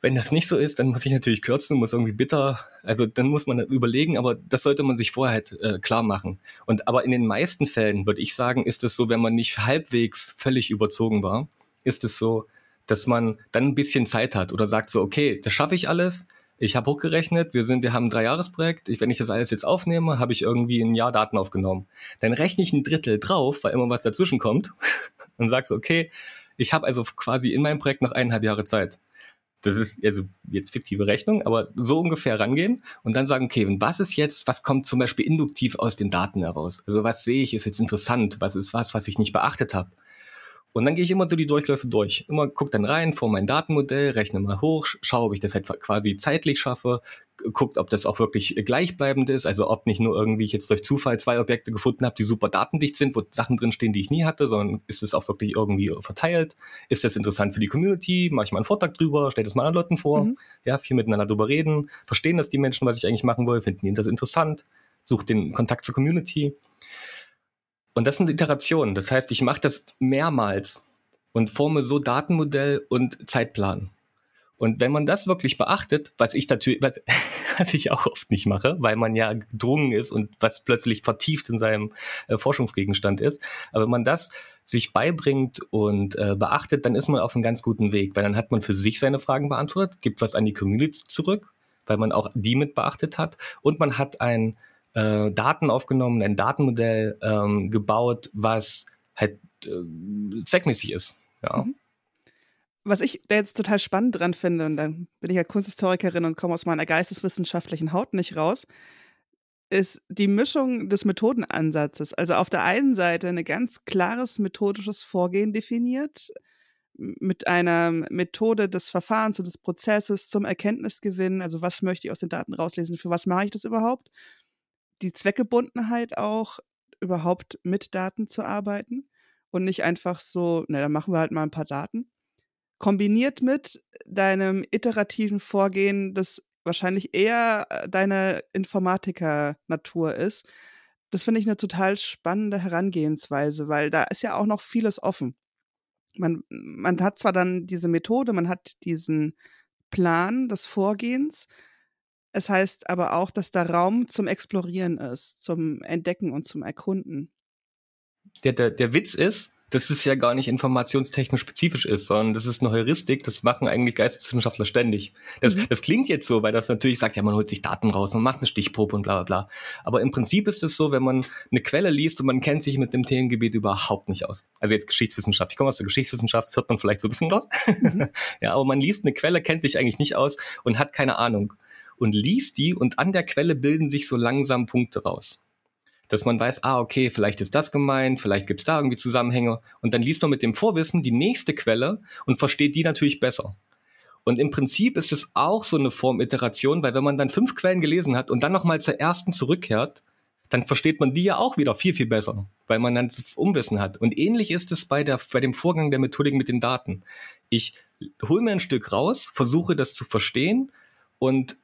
Speaker 2: Wenn das nicht so ist, dann muss ich natürlich kürzen, muss irgendwie bitter, also dann muss man überlegen, aber das sollte man sich vorher halt äh, klar machen. Und aber in den meisten Fällen würde ich sagen, ist es so, wenn man nicht halbwegs völlig überzogen war, ist es so, dass man dann ein bisschen Zeit hat oder sagt so, okay, das schaffe ich alles. Ich habe hochgerechnet, wir sind, wir haben ein Dreijahresprojekt. Ich, wenn ich das alles jetzt aufnehme, habe ich irgendwie ein Jahr Daten aufgenommen. Dann rechne ich ein Drittel drauf, weil immer was dazwischen kommt und sagst, okay, ich habe also quasi in meinem Projekt noch eineinhalb Jahre Zeit. Das ist also jetzt fiktive Rechnung, aber so ungefähr rangehen und dann sagen, okay, was ist jetzt, was kommt zum Beispiel induktiv aus den Daten heraus? Also was sehe ich, ist jetzt interessant, was ist was, was ich nicht beachtet habe? Und dann gehe ich immer so die Durchläufe durch. Immer guck dann rein vor mein Datenmodell, rechne mal hoch, schaue, ob ich das halt quasi zeitlich schaffe, guckt, ob das auch wirklich gleichbleibend ist, also ob nicht nur irgendwie ich jetzt durch Zufall zwei Objekte gefunden habe, die super datendicht sind, wo Sachen drinstehen, die ich nie hatte, sondern ist es auch wirklich irgendwie verteilt? Ist das interessant für die Community? Mache ich mal einen Vortrag drüber, stelle das mal anderen Leuten vor, mhm. ja, viel miteinander drüber reden, verstehen das die Menschen, was ich eigentlich machen will, finden die das interessant, suche den Kontakt zur Community. Und das sind Iterationen. Das heißt, ich mache das mehrmals und forme so Datenmodell und Zeitplan. Und wenn man das wirklich beachtet, was ich natürlich, was, was ich auch oft nicht mache, weil man ja gedrungen ist und was plötzlich vertieft in seinem äh, Forschungsgegenstand ist, aber wenn man das sich beibringt und äh, beachtet, dann ist man auf einem ganz guten Weg, weil dann hat man für sich seine Fragen beantwortet, gibt was an die Community zurück, weil man auch die mit beachtet hat und man hat ein äh, Daten aufgenommen, ein Datenmodell ähm, gebaut, was halt äh, zweckmäßig ist. Ja. Mhm.
Speaker 1: Was ich jetzt total spannend dran finde, und dann bin ich ja Kunsthistorikerin und komme aus meiner geisteswissenschaftlichen Haut nicht raus, ist die Mischung des Methodenansatzes. Also auf der einen Seite ein ganz klares methodisches Vorgehen definiert, mit einer Methode des Verfahrens und des Prozesses zum Erkenntnisgewinn. Also was möchte ich aus den Daten rauslesen, für was mache ich das überhaupt? Die Zweckgebundenheit auch, überhaupt mit Daten zu arbeiten und nicht einfach so, na, dann machen wir halt mal ein paar Daten. Kombiniert mit deinem iterativen Vorgehen, das wahrscheinlich eher äh, deine Informatiker-Natur ist. Das finde ich eine total spannende Herangehensweise, weil da ist ja auch noch vieles offen. Man, man hat zwar dann diese Methode, man hat diesen Plan des Vorgehens, es heißt aber auch, dass da Raum zum Explorieren ist, zum Entdecken und zum Erkunden.
Speaker 2: Der, der, der Witz ist, dass es ja gar nicht informationstechnisch spezifisch ist, sondern das ist eine Heuristik, das machen eigentlich Geisteswissenschaftler ständig. Das, mhm. das klingt jetzt so, weil das natürlich sagt, ja, man holt sich Daten raus und macht eine Stichprobe und bla bla bla. Aber im Prinzip ist es so, wenn man eine Quelle liest und man kennt sich mit dem Themengebiet überhaupt nicht aus. Also jetzt Geschichtswissenschaft. Ich komme aus der Geschichtswissenschaft, das hört man vielleicht so ein bisschen raus. Mhm. ja, aber man liest eine Quelle, kennt sich eigentlich nicht aus und hat keine Ahnung und liest die und an der Quelle bilden sich so langsam Punkte raus. Dass man weiß, ah, okay, vielleicht ist das gemeint, vielleicht gibt es da irgendwie Zusammenhänge und dann liest man mit dem Vorwissen die nächste Quelle und versteht die natürlich besser. Und im Prinzip ist es auch so eine Form Iteration, weil wenn man dann fünf Quellen gelesen hat und dann nochmal zur ersten zurückkehrt, dann versteht man die ja auch wieder viel, viel besser, weil man dann Umwissen hat. Und ähnlich ist es bei, der, bei dem Vorgang der Methodik mit den Daten. Ich hole mir ein Stück raus, versuche das zu verstehen und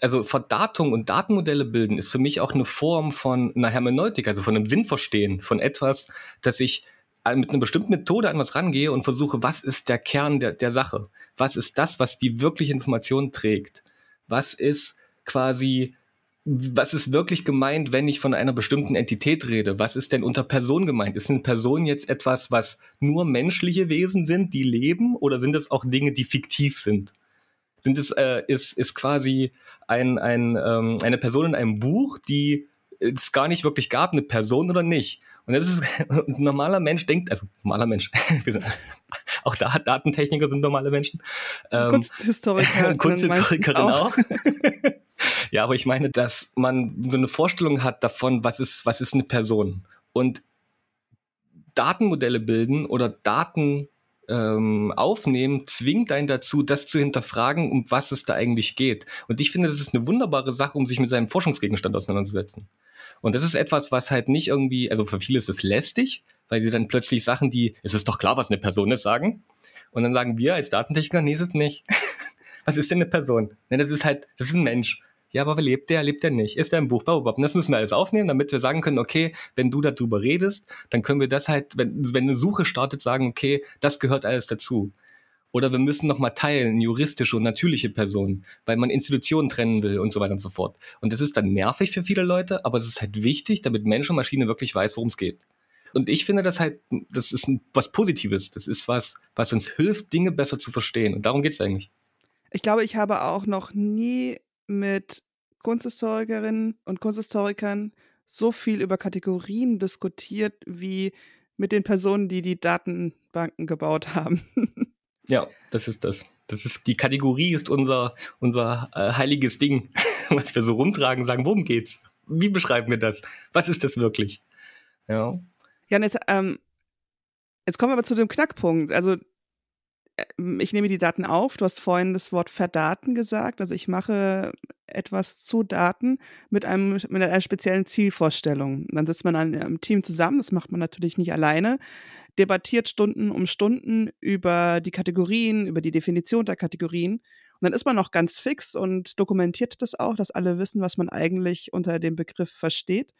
Speaker 2: also Verdatung und Datenmodelle bilden ist für mich auch eine Form von einer Hermeneutik, also von einem Sinnverstehen, von etwas, dass ich mit einer bestimmten Methode an was rangehe und versuche, was ist der Kern der, der Sache? Was ist das, was die wirkliche Information trägt? Was ist quasi was ist wirklich gemeint, wenn ich von einer bestimmten Entität rede? Was ist denn unter Person gemeint? Ist eine Person jetzt etwas, was nur menschliche Wesen sind, die leben, oder sind es auch Dinge, die fiktiv sind? Sind es äh, ist ist quasi ein, ein ähm, eine Person in einem Buch, die es gar nicht wirklich gab, eine Person oder nicht? Und das ist ein normaler Mensch denkt, also normaler Mensch, auch da Datentechniker sind normale Menschen.
Speaker 1: Ähm, Kunsthistoriker.
Speaker 2: Kunsthistorikerin auch. ja, aber ich meine, dass man so eine Vorstellung hat davon, was ist, was ist eine Person. Und Datenmodelle bilden oder Daten ähm, aufnehmen, zwingt einen dazu, das zu hinterfragen, um was es da eigentlich geht. Und ich finde, das ist eine wunderbare Sache, um sich mit seinem Forschungsgegenstand auseinanderzusetzen. Und das ist etwas, was halt nicht irgendwie, also für viele ist es lästig, weil sie dann plötzlich Sachen, die, es ist doch klar, was eine Person ist, sagen. Und dann sagen wir als Datentechniker, nee, ist es nicht. was ist denn eine Person? Ne, das ist halt, das ist ein Mensch. Ja, aber lebt der, lebt der nicht? Ist der im Buch? Und das müssen wir alles aufnehmen, damit wir sagen können, okay, wenn du darüber redest, dann können wir das halt, wenn, wenn eine Suche startet, sagen, okay, das gehört alles dazu. Oder wir müssen nochmal teilen, juristische und natürliche Personen, weil man Institutionen trennen will und so weiter und so fort. Und das ist dann nervig für viele Leute, aber es ist halt wichtig, damit Mensch und Maschine wirklich weiß, worum es geht. Und ich finde das halt, das ist was Positives. Das ist was, was uns hilft, Dinge besser zu verstehen. Und darum geht es eigentlich.
Speaker 1: Ich glaube, ich habe auch noch nie mit Kunsthistorikerinnen und Kunsthistorikern so viel über Kategorien diskutiert wie mit den Personen, die die Datenbanken gebaut haben.
Speaker 2: ja, das ist das. Das ist die Kategorie ist unser unser äh, heiliges Ding, was wir so rumtragen, sagen, worum geht's? Wie beschreiben wir das? Was ist das wirklich? Ja.
Speaker 1: Ja, und jetzt, ähm, jetzt kommen wir aber zu dem Knackpunkt. Also ich nehme die Daten auf. Du hast vorhin das Wort verdaten gesagt. Also ich mache etwas zu Daten mit, einem, mit einer speziellen Zielvorstellung. Dann sitzt man in einem Team zusammen, das macht man natürlich nicht alleine, debattiert Stunden um Stunden über die Kategorien, über die Definition der Kategorien. Und dann ist man noch ganz fix und dokumentiert das auch, dass alle wissen, was man eigentlich unter dem Begriff versteht.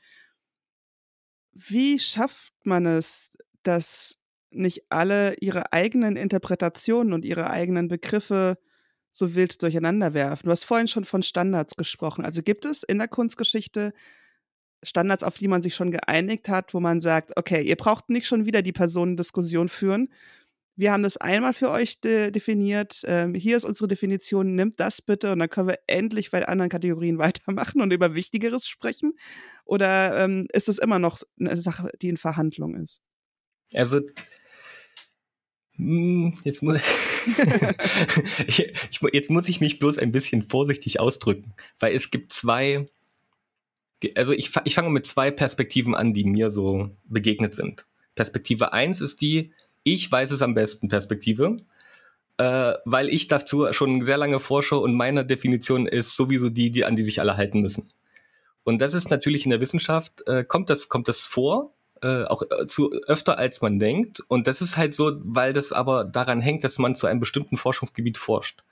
Speaker 1: Wie schafft man es, dass nicht alle ihre eigenen Interpretationen und ihre eigenen Begriffe so wild durcheinander werfen. Du hast vorhin schon von Standards gesprochen. Also gibt es in der Kunstgeschichte Standards, auf die man sich schon geeinigt hat, wo man sagt, okay, ihr braucht nicht schon wieder die Personendiskussion führen. Wir haben das einmal für euch de definiert. Ähm, hier ist unsere Definition, nimmt das bitte und dann können wir endlich bei anderen Kategorien weitermachen und über Wichtigeres sprechen. Oder ähm, ist es immer noch eine Sache, die in Verhandlung ist?
Speaker 2: Also hm, Jetzt muss, ich, jetzt muss ich mich bloß ein bisschen vorsichtig ausdrücken, weil es gibt zwei, also ich, ich fange mit zwei Perspektiven an, die mir so begegnet sind. Perspektive eins ist die, ich weiß es am besten Perspektive, äh, weil ich dazu schon sehr lange forsche und meine Definition ist sowieso die, die an die sich alle halten müssen. Und das ist natürlich in der Wissenschaft, äh, kommt, das, kommt das vor, äh, auch äh, zu öfter als man denkt. Und das ist halt so, weil das aber daran hängt, dass man zu einem bestimmten Forschungsgebiet forscht.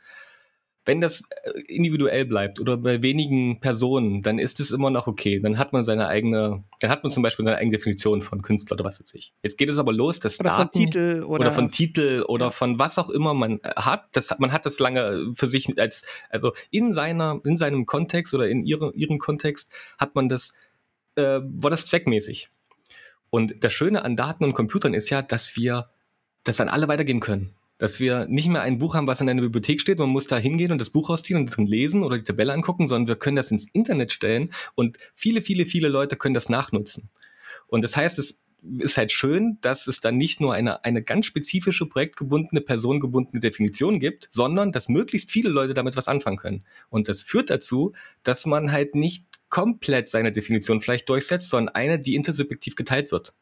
Speaker 2: Wenn das äh, individuell bleibt oder bei wenigen Personen, dann ist es immer noch okay. Dann hat man seine eigene, dann hat man zum Beispiel seine eigene Definition von Künstler oder was weiß ich. Jetzt geht es aber los, dass
Speaker 1: oder
Speaker 2: Daten,
Speaker 1: von Titel oder,
Speaker 2: oder von Titel oder ja. von was auch immer man hat. Das man hat das lange für sich als also in seiner in seinem Kontext oder in ihrem ihrem Kontext hat man das äh, war das zweckmäßig. Und das Schöne an Daten und Computern ist ja, dass wir das an alle weitergeben können. Dass wir nicht mehr ein Buch haben, was in einer Bibliothek steht, man muss da hingehen und das Buch rausziehen und das lesen oder die Tabelle angucken, sondern wir können das ins Internet stellen und viele, viele, viele Leute können das nachnutzen. Und das heißt, es ist halt schön, dass es dann nicht nur eine, eine ganz spezifische, projektgebundene, personengebundene Definition gibt, sondern dass möglichst viele Leute damit was anfangen können. Und das führt dazu, dass man halt nicht komplett seine Definition vielleicht durchsetzt, sondern eine, die intersubjektiv geteilt wird.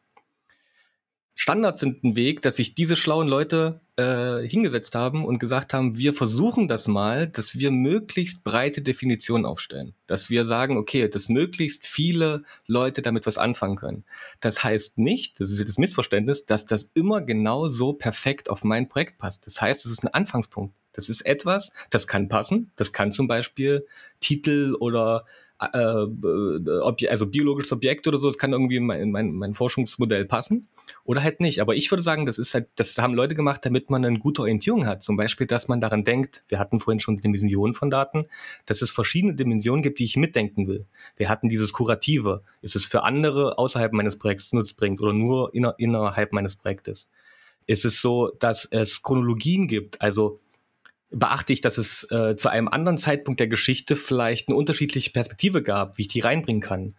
Speaker 2: Standards sind ein Weg, dass sich diese schlauen Leute äh, hingesetzt haben und gesagt haben, wir versuchen das mal, dass wir möglichst breite Definitionen aufstellen. Dass wir sagen, okay, dass möglichst viele Leute damit was anfangen können. Das heißt nicht, das ist das Missverständnis, dass das immer genau so perfekt auf mein Projekt passt. Das heißt, es ist ein Anfangspunkt. Das ist etwas, das kann passen. Das kann zum Beispiel Titel oder äh, also biologisches Objekt oder so, das kann irgendwie in mein, mein, mein, Forschungsmodell passen oder halt nicht. Aber ich würde sagen, das ist halt, das haben Leute gemacht, damit man eine gute Orientierung hat. Zum Beispiel, dass man daran denkt, wir hatten vorhin schon Dimensionen von Daten, dass es verschiedene Dimensionen gibt, die ich mitdenken will. Wir hatten dieses Kurative. Ist es für andere außerhalb meines Projekts nutzbringend oder nur inner, innerhalb meines Projektes? Ist es so, dass es Chronologien gibt, also beachte ich, dass es äh, zu einem anderen Zeitpunkt der Geschichte vielleicht eine unterschiedliche Perspektive gab, wie ich die reinbringen kann.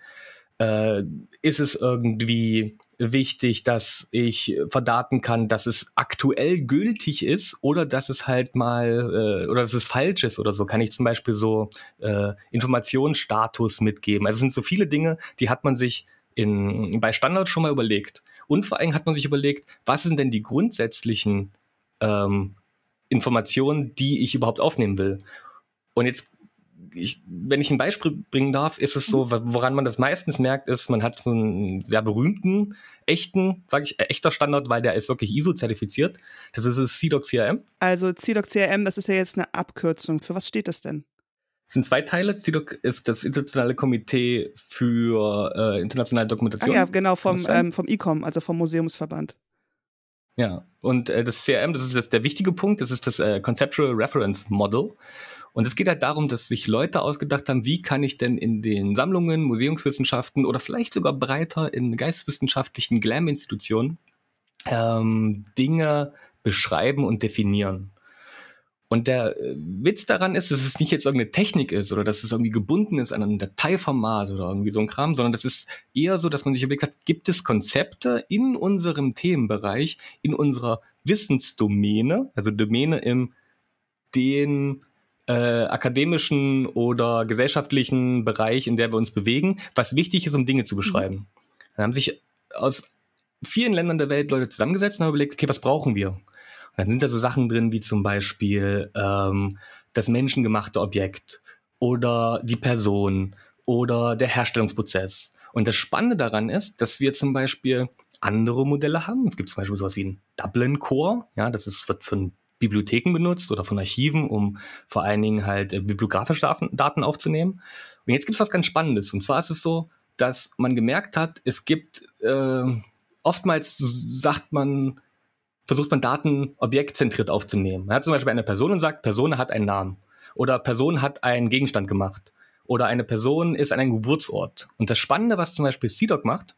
Speaker 2: Äh, ist es irgendwie wichtig, dass ich verdaten kann, dass es aktuell gültig ist oder dass es halt mal äh, oder dass es falsch ist oder so. Kann ich zum Beispiel so äh, Informationsstatus mitgeben. Also es sind so viele Dinge, die hat man sich in, bei Standards schon mal überlegt. Und vor allem hat man sich überlegt, was sind denn die grundsätzlichen ähm, Informationen, die ich überhaupt aufnehmen will. Und jetzt, ich, wenn ich ein Beispiel bringen darf, ist es so, woran man das meistens merkt, ist, man hat so einen sehr berühmten, echten, sage ich, echter Standard, weil der ist wirklich ISO-zertifiziert. Das ist das CDOC CRM.
Speaker 1: Also CDOC CRM, das ist ja jetzt eine Abkürzung. Für was steht das denn?
Speaker 2: Es sind zwei Teile. CIDOC ist das internationale Komitee für äh, internationale Dokumentation. Ah
Speaker 1: ja, genau, vom, ähm, vom ICOM, also vom Museumsverband.
Speaker 2: Ja, und äh, das CRM, das ist das, der wichtige Punkt, das ist das äh, Conceptual Reference Model. Und es geht halt darum, dass sich Leute ausgedacht haben, wie kann ich denn in den Sammlungen, Museumswissenschaften oder vielleicht sogar breiter in geisteswissenschaftlichen Glam-Institutionen ähm, Dinge beschreiben und definieren. Und der äh, Witz daran ist, dass es nicht jetzt irgendeine Technik ist oder dass es irgendwie gebunden ist an ein Dateiformat oder irgendwie so ein Kram, sondern das ist eher so, dass man sich überlegt hat, gibt es Konzepte in unserem Themenbereich, in unserer Wissensdomäne, also Domäne im den äh, akademischen oder gesellschaftlichen Bereich, in der wir uns bewegen, was wichtig ist, um Dinge zu beschreiben. Mhm. Dann haben sich aus vielen Ländern der Welt Leute zusammengesetzt und haben überlegt, okay, was brauchen wir? Dann sind da so Sachen drin wie zum Beispiel ähm, das menschengemachte Objekt oder die Person oder der Herstellungsprozess. Und das Spannende daran ist, dass wir zum Beispiel andere Modelle haben. Es gibt zum Beispiel sowas wie ein Dublin Core, ja, das ist, wird von Bibliotheken benutzt oder von Archiven, um vor allen Dingen halt äh, bibliografische Daten aufzunehmen. Und jetzt gibt es was ganz Spannendes. Und zwar ist es so, dass man gemerkt hat, es gibt äh, oftmals sagt man, versucht man Daten objektzentriert aufzunehmen. Man hat zum Beispiel eine Person und sagt, Person hat einen Namen. Oder Person hat einen Gegenstand gemacht. Oder eine Person ist an einem Geburtsort. Und das Spannende, was zum Beispiel CDOC macht,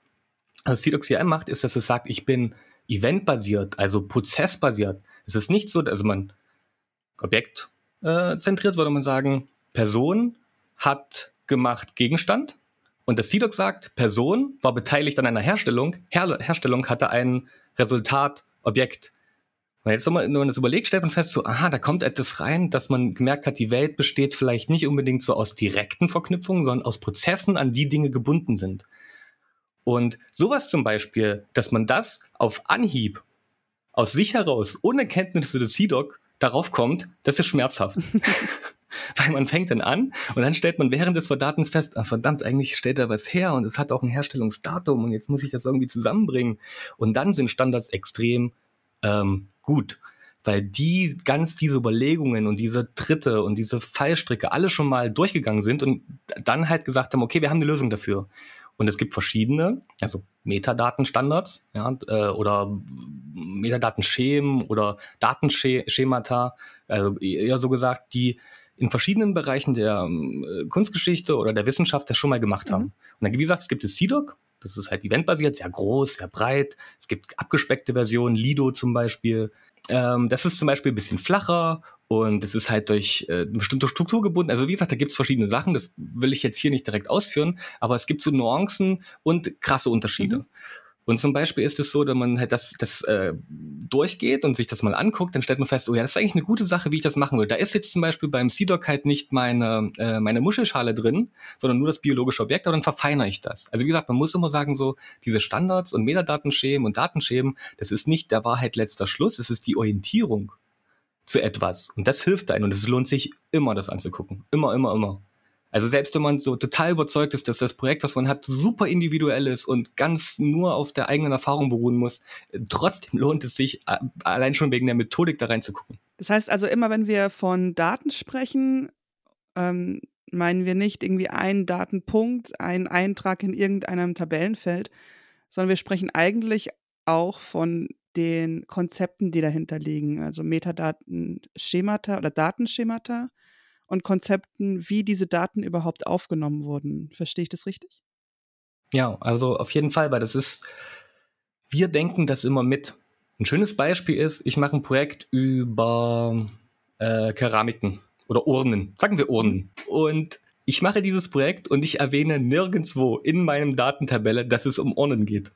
Speaker 2: also CDOC CRM macht, ist, dass es sagt, ich bin eventbasiert, also prozessbasiert. Es ist nicht so, also man objektzentriert äh, würde man sagen, Person hat gemacht Gegenstand. Und das CDOC sagt, Person war beteiligt an einer Herstellung. Her Herstellung hatte ein Resultat Objekt. Und jetzt, wenn man das überlegt, stellt man fest, so, aha, da kommt etwas rein, dass man gemerkt hat, die Welt besteht vielleicht nicht unbedingt so aus direkten Verknüpfungen, sondern aus Prozessen, an die Dinge gebunden sind. Und sowas zum Beispiel, dass man das auf Anhieb aus sich heraus, ohne Kenntnisse des CDOC, darauf kommt, das ist schmerzhaft. Weil man fängt dann an und dann stellt man während des Verdatens fest, ah, verdammt, eigentlich stellt er was her und es hat auch ein Herstellungsdatum und jetzt muss ich das irgendwie zusammenbringen. Und dann sind Standards extrem ähm, gut, weil die ganz diese Überlegungen und diese Tritte und diese Fallstricke alle schon mal durchgegangen sind und dann halt gesagt haben, okay, wir haben eine Lösung dafür. Und es gibt verschiedene, also Metadatenstandards ja, äh, oder Metadatenschemen oder Datenschemata, also eher so gesagt, die in verschiedenen Bereichen der äh, Kunstgeschichte oder der Wissenschaft das schon mal gemacht haben. Mhm. Und dann, wie gesagt, es gibt es CDOC, das ist halt eventbasiert, sehr groß, sehr breit. Es gibt abgespeckte Versionen, Lido zum Beispiel. Ähm, das ist zum Beispiel ein bisschen flacher und es ist halt durch äh, eine bestimmte Struktur gebunden. Also wie gesagt, da gibt es verschiedene Sachen, das will ich jetzt hier nicht direkt ausführen, aber es gibt so Nuancen und krasse Unterschiede. Mhm. Und zum Beispiel ist es so, wenn man halt das, das äh, durchgeht und sich das mal anguckt, dann stellt man fest, oh ja, das ist eigentlich eine gute Sache, wie ich das machen würde. Da ist jetzt zum Beispiel beim CDOC halt nicht meine, äh, meine Muschelschale drin, sondern nur das biologische Objekt, aber dann verfeinere ich das. Also wie gesagt, man muss immer sagen, so diese Standards und Metadatenschemen und Datenschemen, das ist nicht der Wahrheit letzter Schluss, es ist die Orientierung zu etwas. Und das hilft einem und es lohnt sich immer, das anzugucken. Immer, immer, immer. Also selbst wenn man so total überzeugt ist, dass das Projekt, was man hat, super individuell ist und ganz nur auf der eigenen Erfahrung beruhen muss, trotzdem lohnt es sich, allein schon wegen der Methodik da reinzugucken.
Speaker 1: Das heißt also, immer wenn wir von Daten sprechen, ähm, meinen wir nicht irgendwie einen Datenpunkt, einen Eintrag in irgendeinem Tabellenfeld, sondern wir sprechen eigentlich auch von den Konzepten, die dahinter liegen, also Metadaten-Schemata oder Datenschemata und Konzepten, wie diese Daten überhaupt aufgenommen wurden. Verstehe ich das richtig?
Speaker 2: Ja, also auf jeden Fall, weil das ist, wir denken das immer mit. Ein schönes Beispiel ist, ich mache ein Projekt über äh, Keramiken oder Urnen, sagen wir Urnen. Und ich mache dieses Projekt und ich erwähne nirgendwo in meinem Datentabelle, dass es um Urnen geht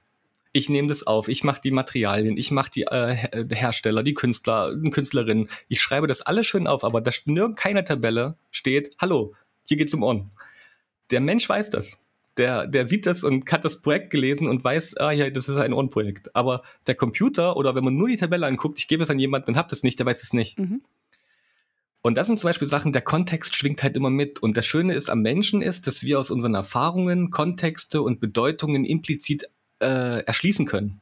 Speaker 2: ich nehme das auf, ich mache die Materialien, ich mache die äh, Hersteller, die Künstler, Künstlerinnen, ich schreibe das alles schön auf, aber da nirgends keine Tabelle steht, hallo, hier geht's um On. Der Mensch weiß das. Der, der sieht das und hat das Projekt gelesen und weiß, ah ja, das ist ein On-Projekt. Aber der Computer oder wenn man nur die Tabelle anguckt, ich gebe es an jemanden und habe das nicht, der weiß es nicht. Mhm. Und das sind zum Beispiel Sachen, der Kontext schwingt halt immer mit. Und das Schöne ist am Menschen ist, dass wir aus unseren Erfahrungen, Kontexte und Bedeutungen implizit äh, erschließen können.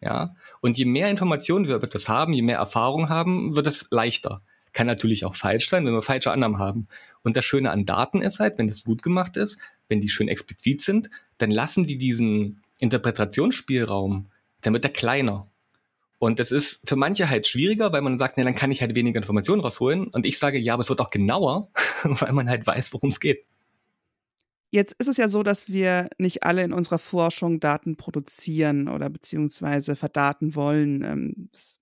Speaker 2: Ja, und je mehr Informationen wir über das haben, je mehr Erfahrung haben, wird es leichter. Kann natürlich auch falsch sein, wenn wir falsche Annahmen haben. Und das Schöne an Daten ist halt, wenn das gut gemacht ist, wenn die schön explizit sind, dann lassen die diesen Interpretationsspielraum, dann wird der kleiner. Und das ist für manche halt schwieriger, weil man sagt, ja, dann kann ich halt weniger Informationen rausholen. Und ich sage, ja, aber es wird auch genauer, weil man halt weiß, worum es geht.
Speaker 1: Jetzt ist es ja so, dass wir nicht alle in unserer Forschung Daten produzieren oder beziehungsweise verdaten wollen. Ähm, das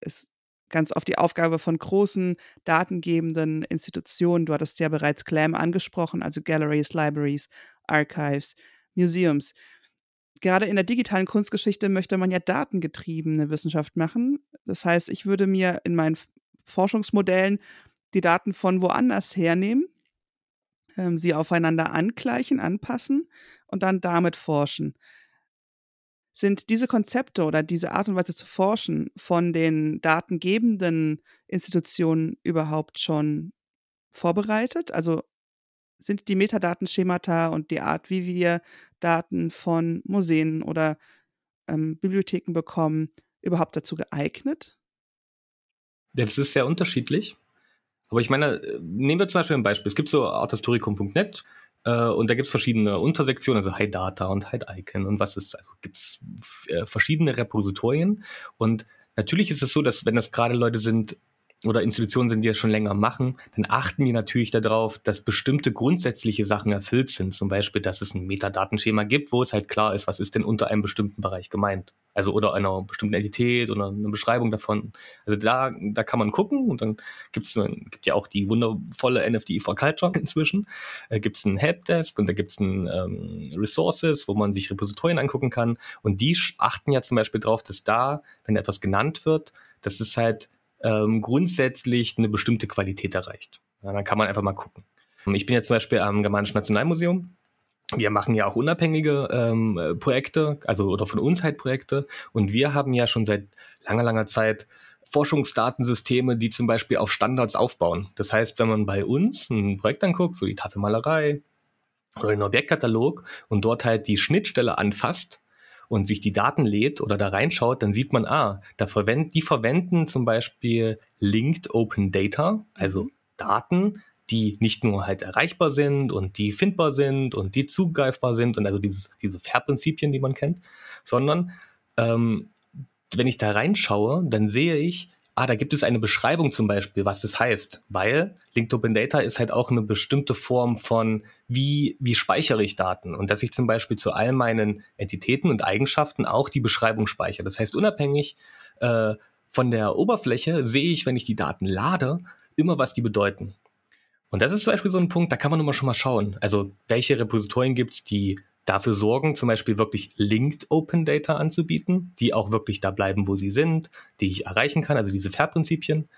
Speaker 1: ist ganz oft die Aufgabe von großen datengebenden Institutionen. Du hattest ja bereits CLAM angesprochen, also Galleries, Libraries, Archives, Museums. Gerade in der digitalen Kunstgeschichte möchte man ja datengetriebene Wissenschaft machen. Das heißt, ich würde mir in meinen Forschungsmodellen die Daten von woanders hernehmen ähm, sie aufeinander angleichen, anpassen und dann damit forschen. Sind diese Konzepte oder diese Art und Weise zu forschen von den datengebenden Institutionen überhaupt schon vorbereitet? Also sind die Metadatenschemata und die Art, wie wir Daten von Museen oder ähm, Bibliotheken bekommen, überhaupt dazu geeignet?
Speaker 2: Das ist sehr unterschiedlich. Aber ich meine, nehmen wir zum Beispiel ein Beispiel. Es gibt so arthistoricum.net äh, und da gibt es verschiedene Untersektionen, also High Data und High Icon und was ist, also gibt es äh, verschiedene Repositorien. Und natürlich ist es so, dass wenn das gerade Leute sind, oder Institutionen sind, die das schon länger machen, dann achten die natürlich darauf, dass bestimmte grundsätzliche Sachen erfüllt sind. Zum Beispiel, dass es ein Metadatenschema gibt, wo es halt klar ist, was ist denn unter einem bestimmten Bereich gemeint. Also oder einer bestimmten Entität oder eine Beschreibung davon. Also da, da kann man gucken und dann gibt's gibt ja auch die wundervolle NFDI for Culture inzwischen. Da gibt es einen Helpdesk und da gibt es ein ähm, Resources, wo man sich Repositorien angucken kann. Und die achten ja zum Beispiel darauf, dass da, wenn etwas genannt wird, dass es halt ähm, grundsätzlich eine bestimmte Qualität erreicht. Ja, dann kann man einfach mal gucken. Ich bin jetzt zum Beispiel am Germanischen Nationalmuseum. Wir machen ja auch unabhängige ähm, Projekte, also oder von uns halt Projekte. Und wir haben ja schon seit langer, langer Zeit Forschungsdatensysteme, die zum Beispiel auf Standards aufbauen. Das heißt, wenn man bei uns ein Projekt anguckt, so die Tafelmalerei oder den Objektkatalog und dort halt die Schnittstelle anfasst, und sich die Daten lädt oder da reinschaut, dann sieht man, ah, da verwenden, die verwenden zum Beispiel Linked Open Data, also mhm. Daten, die nicht nur halt erreichbar sind und die findbar sind und die zugreifbar sind und also dieses, diese Fair-Prinzipien, die man kennt, sondern ähm, wenn ich da reinschaue, dann sehe ich, ah, da gibt es eine Beschreibung zum Beispiel, was das heißt, weil Linked Open Data ist halt auch eine bestimmte Form von, wie, wie speichere ich Daten und dass ich zum Beispiel zu all meinen Entitäten und Eigenschaften auch die Beschreibung speichere. Das heißt, unabhängig äh, von der Oberfläche sehe ich, wenn ich die Daten lade, immer, was die bedeuten. Und das ist zum Beispiel so ein Punkt, da kann man immer schon mal schauen. Also, welche Repositorien gibt es, die dafür sorgen, zum Beispiel wirklich Linked Open Data anzubieten, die auch wirklich da bleiben, wo sie sind, die ich erreichen kann, also diese FAIR-Prinzipien.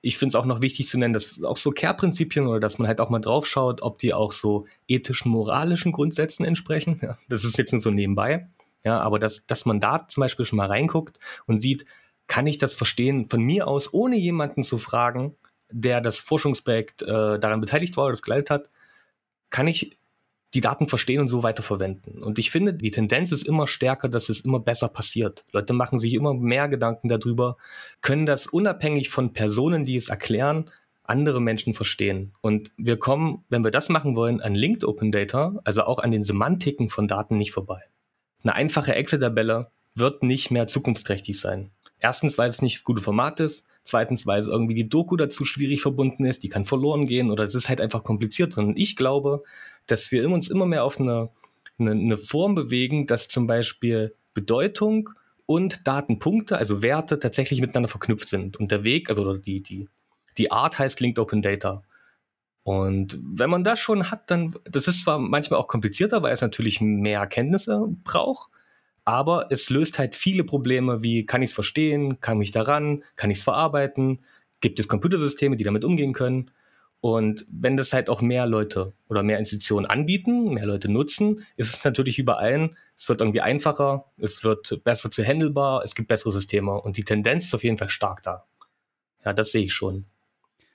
Speaker 2: Ich finde es auch noch wichtig zu nennen, dass auch so Care-Prinzipien oder dass man halt auch mal drauf schaut, ob die auch so ethischen, moralischen Grundsätzen entsprechen. Ja, das ist jetzt nur so nebenbei. Ja, aber dass, dass man da zum Beispiel schon mal reinguckt und sieht, kann ich das verstehen von mir aus, ohne jemanden zu fragen, der das Forschungsprojekt äh, daran beteiligt war oder das geleitet hat, kann ich die Daten verstehen und so weiter verwenden. Und ich finde, die Tendenz ist immer stärker, dass es immer besser passiert. Leute machen sich immer mehr Gedanken darüber, können das unabhängig von Personen, die es erklären, andere Menschen verstehen. Und wir kommen, wenn wir das machen wollen, an Linked Open Data, also auch an den Semantiken von Daten nicht vorbei. Eine einfache Excel-Tabelle wird nicht mehr zukunftsträchtig sein. Erstens, weil es nicht das gute Format ist. Zweitens, weil es irgendwie die Doku dazu schwierig verbunden ist. Die kann verloren gehen oder es ist halt einfach kompliziert. Und ich glaube, dass wir uns immer mehr auf eine, eine, eine Form bewegen, dass zum Beispiel Bedeutung und Datenpunkte, also Werte, tatsächlich miteinander verknüpft sind. Und der Weg, also die, die, die Art heißt Linked Open Data. Und wenn man das schon hat, dann, das ist zwar manchmal auch komplizierter, weil es natürlich mehr Erkenntnisse braucht, aber es löst halt viele Probleme wie, kann ich es verstehen, kann ich daran, kann ich es verarbeiten, gibt es Computersysteme, die damit umgehen können. Und wenn das halt auch mehr Leute oder mehr Institutionen anbieten, mehr Leute nutzen, ist es natürlich überall, es wird irgendwie einfacher, es wird besser zu handelbar, es gibt bessere Systeme und die Tendenz ist auf jeden Fall stark da. Ja, das sehe ich schon.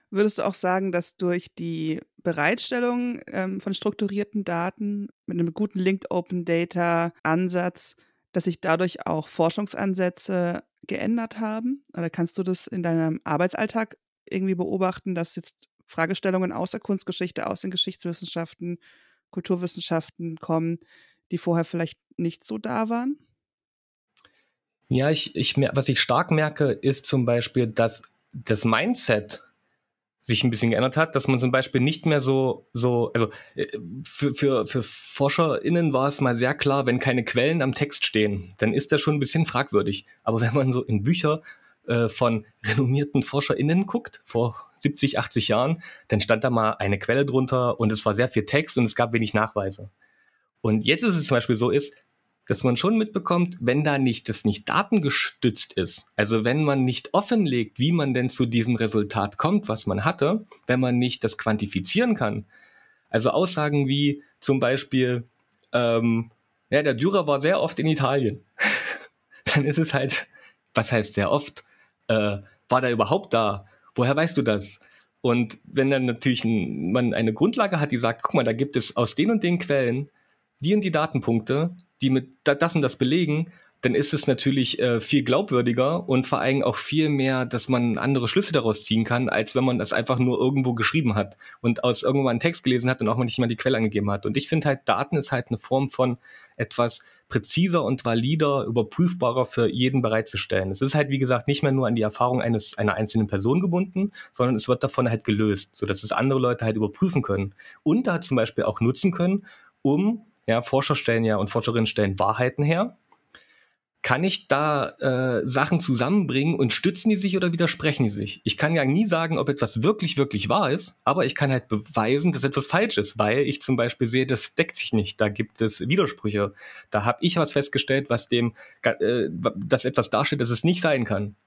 Speaker 1: Würdest du auch sagen, dass durch die Bereitstellung ähm, von strukturierten Daten mit einem guten Linked Open Data Ansatz dass sich dadurch auch Forschungsansätze geändert haben? Oder kannst du das in deinem Arbeitsalltag irgendwie beobachten, dass jetzt Fragestellungen aus der Kunstgeschichte, aus den Geschichtswissenschaften, Kulturwissenschaften kommen, die vorher vielleicht nicht so da waren?
Speaker 2: Ja, ich, ich, was ich stark merke, ist zum Beispiel, dass das Mindset sich ein bisschen geändert hat, dass man zum Beispiel nicht mehr so, so, also äh, für, für, für ForscherInnen war es mal sehr klar, wenn keine Quellen am Text stehen, dann ist das schon ein bisschen fragwürdig. Aber wenn man so in Bücher äh, von renommierten ForscherInnen guckt, vor 70, 80 Jahren, dann stand da mal eine Quelle drunter und es war sehr viel Text und es gab wenig Nachweise. Und jetzt ist es zum Beispiel so ist, dass man schon mitbekommt, wenn da nicht das nicht datengestützt ist, also wenn man nicht offenlegt, wie man denn zu diesem Resultat kommt, was man hatte, wenn man nicht das quantifizieren kann. Also Aussagen wie zum Beispiel, ähm, ja, der Dürer war sehr oft in Italien. Dann ist es halt, was heißt sehr oft? Äh, war der überhaupt da? Woher weißt du das? Und wenn dann natürlich ein, man eine Grundlage hat, die sagt, guck mal, da gibt es aus den und den Quellen die und die Datenpunkte, die mit das und das belegen, dann ist es natürlich äh, viel glaubwürdiger und vor allem auch viel mehr, dass man andere Schlüsse daraus ziehen kann, als wenn man das einfach nur irgendwo geschrieben hat und aus irgendwo einen Text gelesen hat und auch mal nicht mal die Quelle angegeben hat. Und ich finde halt, Daten ist halt eine Form von etwas präziser und valider, überprüfbarer für jeden bereitzustellen. Es ist halt, wie gesagt, nicht mehr nur an die Erfahrung eines, einer einzelnen Person gebunden, sondern es wird davon halt gelöst, sodass es andere Leute halt überprüfen können und da zum Beispiel auch nutzen können, um ja, Forscher stellen ja und Forscherinnen stellen Wahrheiten her. Kann ich da äh, Sachen zusammenbringen und stützen die sich oder widersprechen die sich? Ich kann ja nie sagen, ob etwas wirklich, wirklich wahr ist, aber ich kann halt beweisen, dass etwas falsch ist, weil ich zum Beispiel sehe, das deckt sich nicht, da gibt es Widersprüche. Da habe ich was festgestellt, was dem, äh, dass etwas darstellt, dass es nicht sein kann.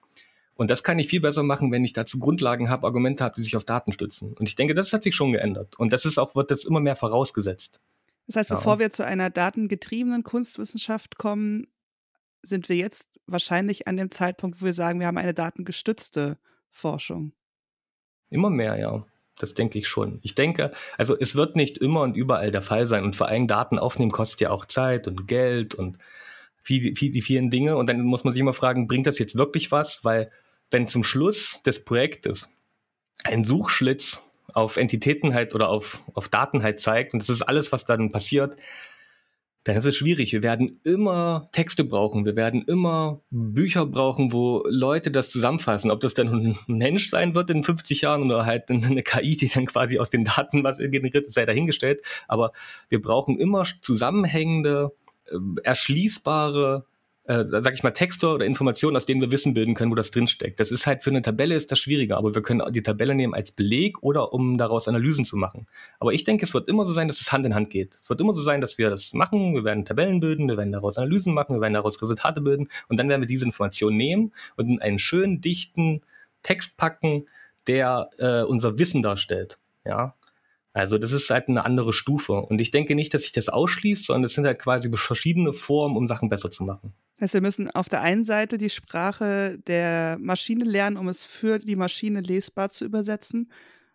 Speaker 2: Und das kann ich viel besser machen, wenn ich dazu Grundlagen habe, Argumente habe, die sich auf Daten stützen. Und ich denke, das hat sich schon geändert. Und das ist auch, wird jetzt immer mehr vorausgesetzt.
Speaker 1: Das heißt, bevor wir zu einer datengetriebenen Kunstwissenschaft kommen, sind wir jetzt wahrscheinlich an dem Zeitpunkt, wo wir sagen, wir haben eine datengestützte Forschung.
Speaker 2: Immer mehr, ja. Das denke ich schon. Ich denke, also es wird nicht immer und überall der Fall sein. Und vor allem Daten aufnehmen kostet ja auch Zeit und Geld und viel, viel, die vielen Dinge. Und dann muss man sich immer fragen, bringt das jetzt wirklich was? Weil wenn zum Schluss des Projektes ein Suchschlitz auf Entitäten halt oder auf, auf Daten halt zeigt, und das ist alles, was dann passiert, dann ist es schwierig. Wir werden immer Texte brauchen, wir werden immer Bücher brauchen, wo Leute das zusammenfassen. Ob das dann ein Mensch sein wird in 50 Jahren oder halt eine KI, die dann quasi aus den Daten was generiert sei dahingestellt. Aber wir brauchen immer zusammenhängende, äh, erschließbare äh, sag ich mal, Texte oder Informationen, aus denen wir Wissen bilden können, wo das drinsteckt. Das ist halt für eine Tabelle ist das schwieriger, aber wir können die Tabelle nehmen als Beleg oder um daraus Analysen zu machen. Aber ich denke, es wird immer so sein, dass es Hand in Hand geht. Es wird immer so sein, dass wir das machen, wir werden Tabellen bilden, wir werden daraus Analysen machen, wir werden daraus Resultate bilden und dann werden wir diese Informationen nehmen und in einen schönen, dichten Text packen, der äh, unser Wissen darstellt. Ja, also das ist halt eine andere Stufe. Und ich denke nicht, dass sich das ausschließt, sondern es sind halt quasi verschiedene Formen, um Sachen besser zu machen.
Speaker 1: Heißt, wir müssen auf der einen Seite die Sprache der Maschine lernen, um es für die Maschine lesbar zu übersetzen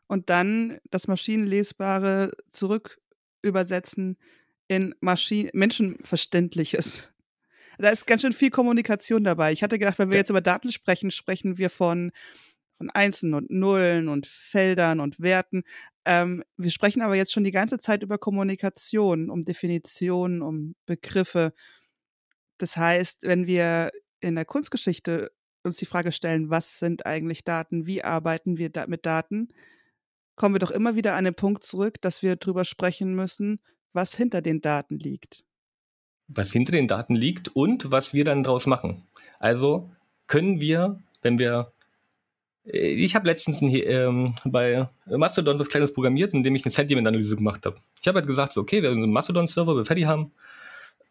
Speaker 1: und dann das Maschinenlesbare zurück übersetzen in Maschinen Menschenverständliches. Da ist ganz schön viel Kommunikation dabei. Ich hatte gedacht, wenn wir jetzt über Daten sprechen, sprechen wir von von Einsen und Nullen und Feldern und Werten. Ähm, wir sprechen aber jetzt schon die ganze Zeit über Kommunikation, um Definitionen, um Begriffe. Das heißt, wenn wir in der Kunstgeschichte uns die Frage stellen, was sind eigentlich Daten, wie arbeiten wir da mit Daten, kommen wir doch immer wieder an den Punkt zurück, dass wir darüber sprechen müssen, was hinter den Daten liegt.
Speaker 2: Was hinter den Daten liegt und was wir dann daraus machen. Also können wir, wenn wir äh, ich habe letztens ein, ähm, bei Mastodon was Kleines programmiert, indem ich eine Sentiment-Analyse gemacht habe. Ich habe halt gesagt, so, okay, wir haben einen Mastodon-Server, wir fertig haben,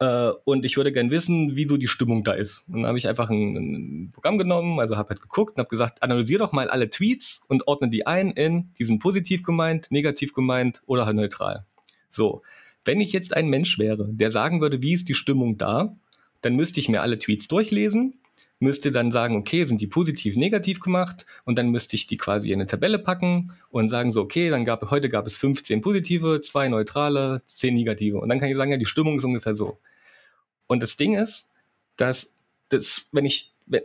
Speaker 2: äh, und ich würde gerne wissen, wie so die Stimmung da ist. Und dann habe ich einfach ein, ein, Programm genommen, also habe halt geguckt und habe gesagt, analysiere doch mal alle Tweets und ordne die ein in, die sind positiv gemeint, negativ gemeint oder halt neutral. So, wenn ich jetzt ein Mensch wäre, der sagen würde, wie ist die Stimmung da, dann müsste ich mir alle Tweets durchlesen müsste dann sagen, okay, sind die positiv, negativ gemacht und dann müsste ich die quasi in eine Tabelle packen und sagen so, okay, dann gab heute gab es 15 positive, zwei neutrale, 10 negative und dann kann ich sagen, ja, die Stimmung ist ungefähr so. Und das Ding ist, dass das, wenn ich wenn,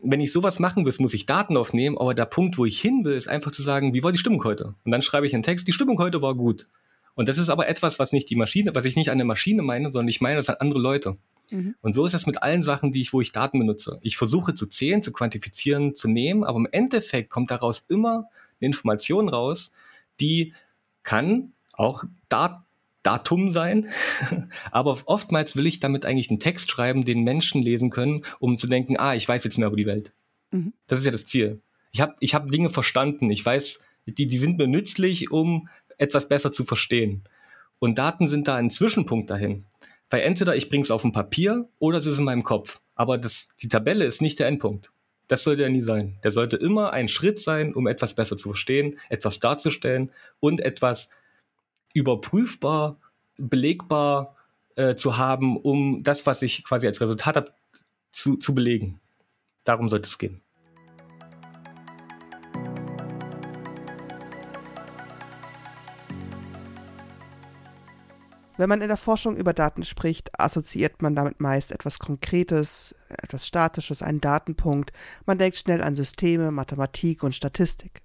Speaker 2: wenn ich sowas machen will, muss ich Daten aufnehmen, aber der Punkt, wo ich hin will, ist einfach zu sagen, wie war die Stimmung heute? Und dann schreibe ich einen Text, die Stimmung heute war gut. Und das ist aber etwas, was nicht die Maschine, was ich nicht an der Maschine meine, sondern ich meine das an andere Leute. Mhm. Und so ist es mit allen Sachen, die ich, wo ich Daten benutze. Ich versuche zu zählen, zu quantifizieren, zu nehmen, aber im Endeffekt kommt daraus immer eine Information raus, die kann auch Dat Datum sein, aber oftmals will ich damit eigentlich einen Text schreiben, den Menschen lesen können, um zu denken, ah, ich weiß jetzt mehr über die Welt. Mhm. Das ist ja das Ziel. Ich habe ich hab Dinge verstanden. Ich weiß, die, die sind mir nützlich, um etwas besser zu verstehen. Und Daten sind da ein Zwischenpunkt dahin. Weil entweder ich bringe es auf dem Papier oder es ist in meinem Kopf. Aber das, die Tabelle ist nicht der Endpunkt. Das sollte ja nie sein. Der sollte immer ein Schritt sein, um etwas besser zu verstehen, etwas darzustellen und etwas überprüfbar, belegbar äh, zu haben, um das, was ich quasi als Resultat habe, zu, zu belegen. Darum sollte es gehen.
Speaker 1: Wenn man in der Forschung über Daten spricht, assoziiert man damit meist etwas Konkretes, etwas Statisches, einen Datenpunkt. Man denkt schnell an Systeme, Mathematik und Statistik.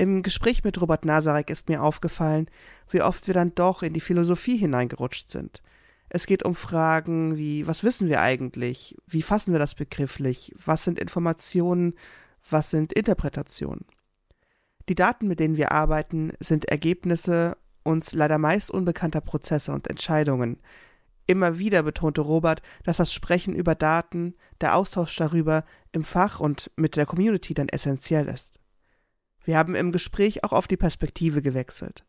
Speaker 1: Im Gespräch mit Robert Nazarek ist mir aufgefallen, wie oft wir dann doch in die Philosophie hineingerutscht sind. Es geht um Fragen wie, was wissen wir eigentlich? Wie fassen wir das begrifflich? Was sind Informationen? Was sind Interpretationen? Die Daten, mit denen wir arbeiten, sind Ergebnisse uns leider meist unbekannter Prozesse und Entscheidungen. Immer wieder betonte Robert, dass das Sprechen über Daten, der Austausch darüber im Fach und mit der Community dann essentiell ist. Wir haben im Gespräch auch auf die Perspektive gewechselt.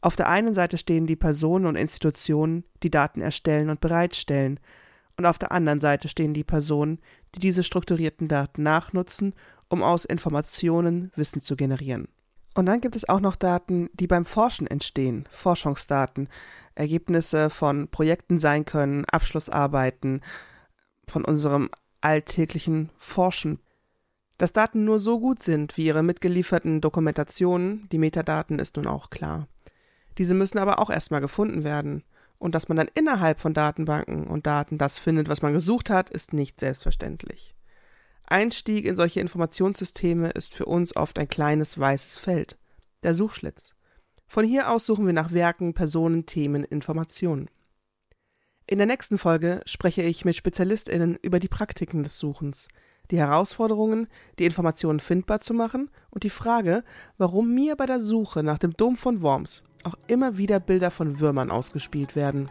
Speaker 1: Auf der einen Seite stehen die Personen und Institutionen, die Daten erstellen und bereitstellen, und auf der anderen Seite stehen die Personen, die diese strukturierten Daten nachnutzen, um aus Informationen Wissen zu generieren. Und dann gibt es auch noch Daten, die beim Forschen entstehen, Forschungsdaten, Ergebnisse von Projekten sein können, Abschlussarbeiten, von unserem alltäglichen Forschen. Dass Daten nur so gut sind wie ihre mitgelieferten Dokumentationen, die Metadaten, ist nun auch klar. Diese müssen aber auch erstmal gefunden werden. Und dass man dann innerhalb von Datenbanken und Daten das findet, was man gesucht hat, ist nicht selbstverständlich. Einstieg in solche Informationssysteme ist für uns oft ein kleines weißes Feld, der Suchschlitz. Von hier aus suchen wir nach Werken, Personen, Themen, Informationen. In der nächsten Folge spreche ich mit SpezialistInnen über die Praktiken des Suchens, die Herausforderungen, die Informationen findbar zu machen und die Frage, warum mir bei der Suche nach dem Dom von Worms auch immer wieder Bilder von Würmern ausgespielt werden.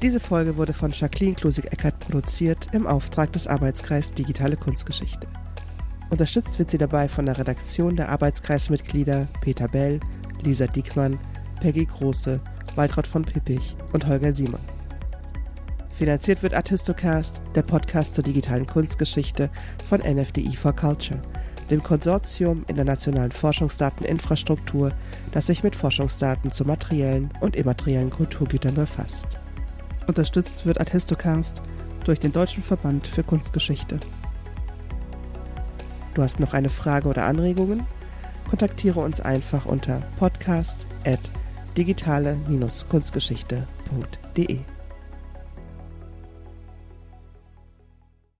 Speaker 1: Diese Folge wurde von Jacqueline Klusig-Eckert produziert im Auftrag des Arbeitskreis Digitale Kunstgeschichte. Unterstützt wird sie dabei von der Redaktion der Arbeitskreismitglieder Peter Bell, Lisa Diekmann, Peggy Große, Waltraud von Pippich und Holger Simon. Finanziert wird Artistocast, der Podcast zur digitalen Kunstgeschichte von NFDI for Culture, dem Konsortium in der nationalen Forschungsdateninfrastruktur, das sich mit Forschungsdaten zu materiellen und immateriellen Kulturgütern befasst. Unterstützt wird Artistocast durch den Deutschen Verband für Kunstgeschichte. Du hast noch eine Frage oder Anregungen? Kontaktiere uns einfach unter podcast@ digitale-kunstgeschichte.de.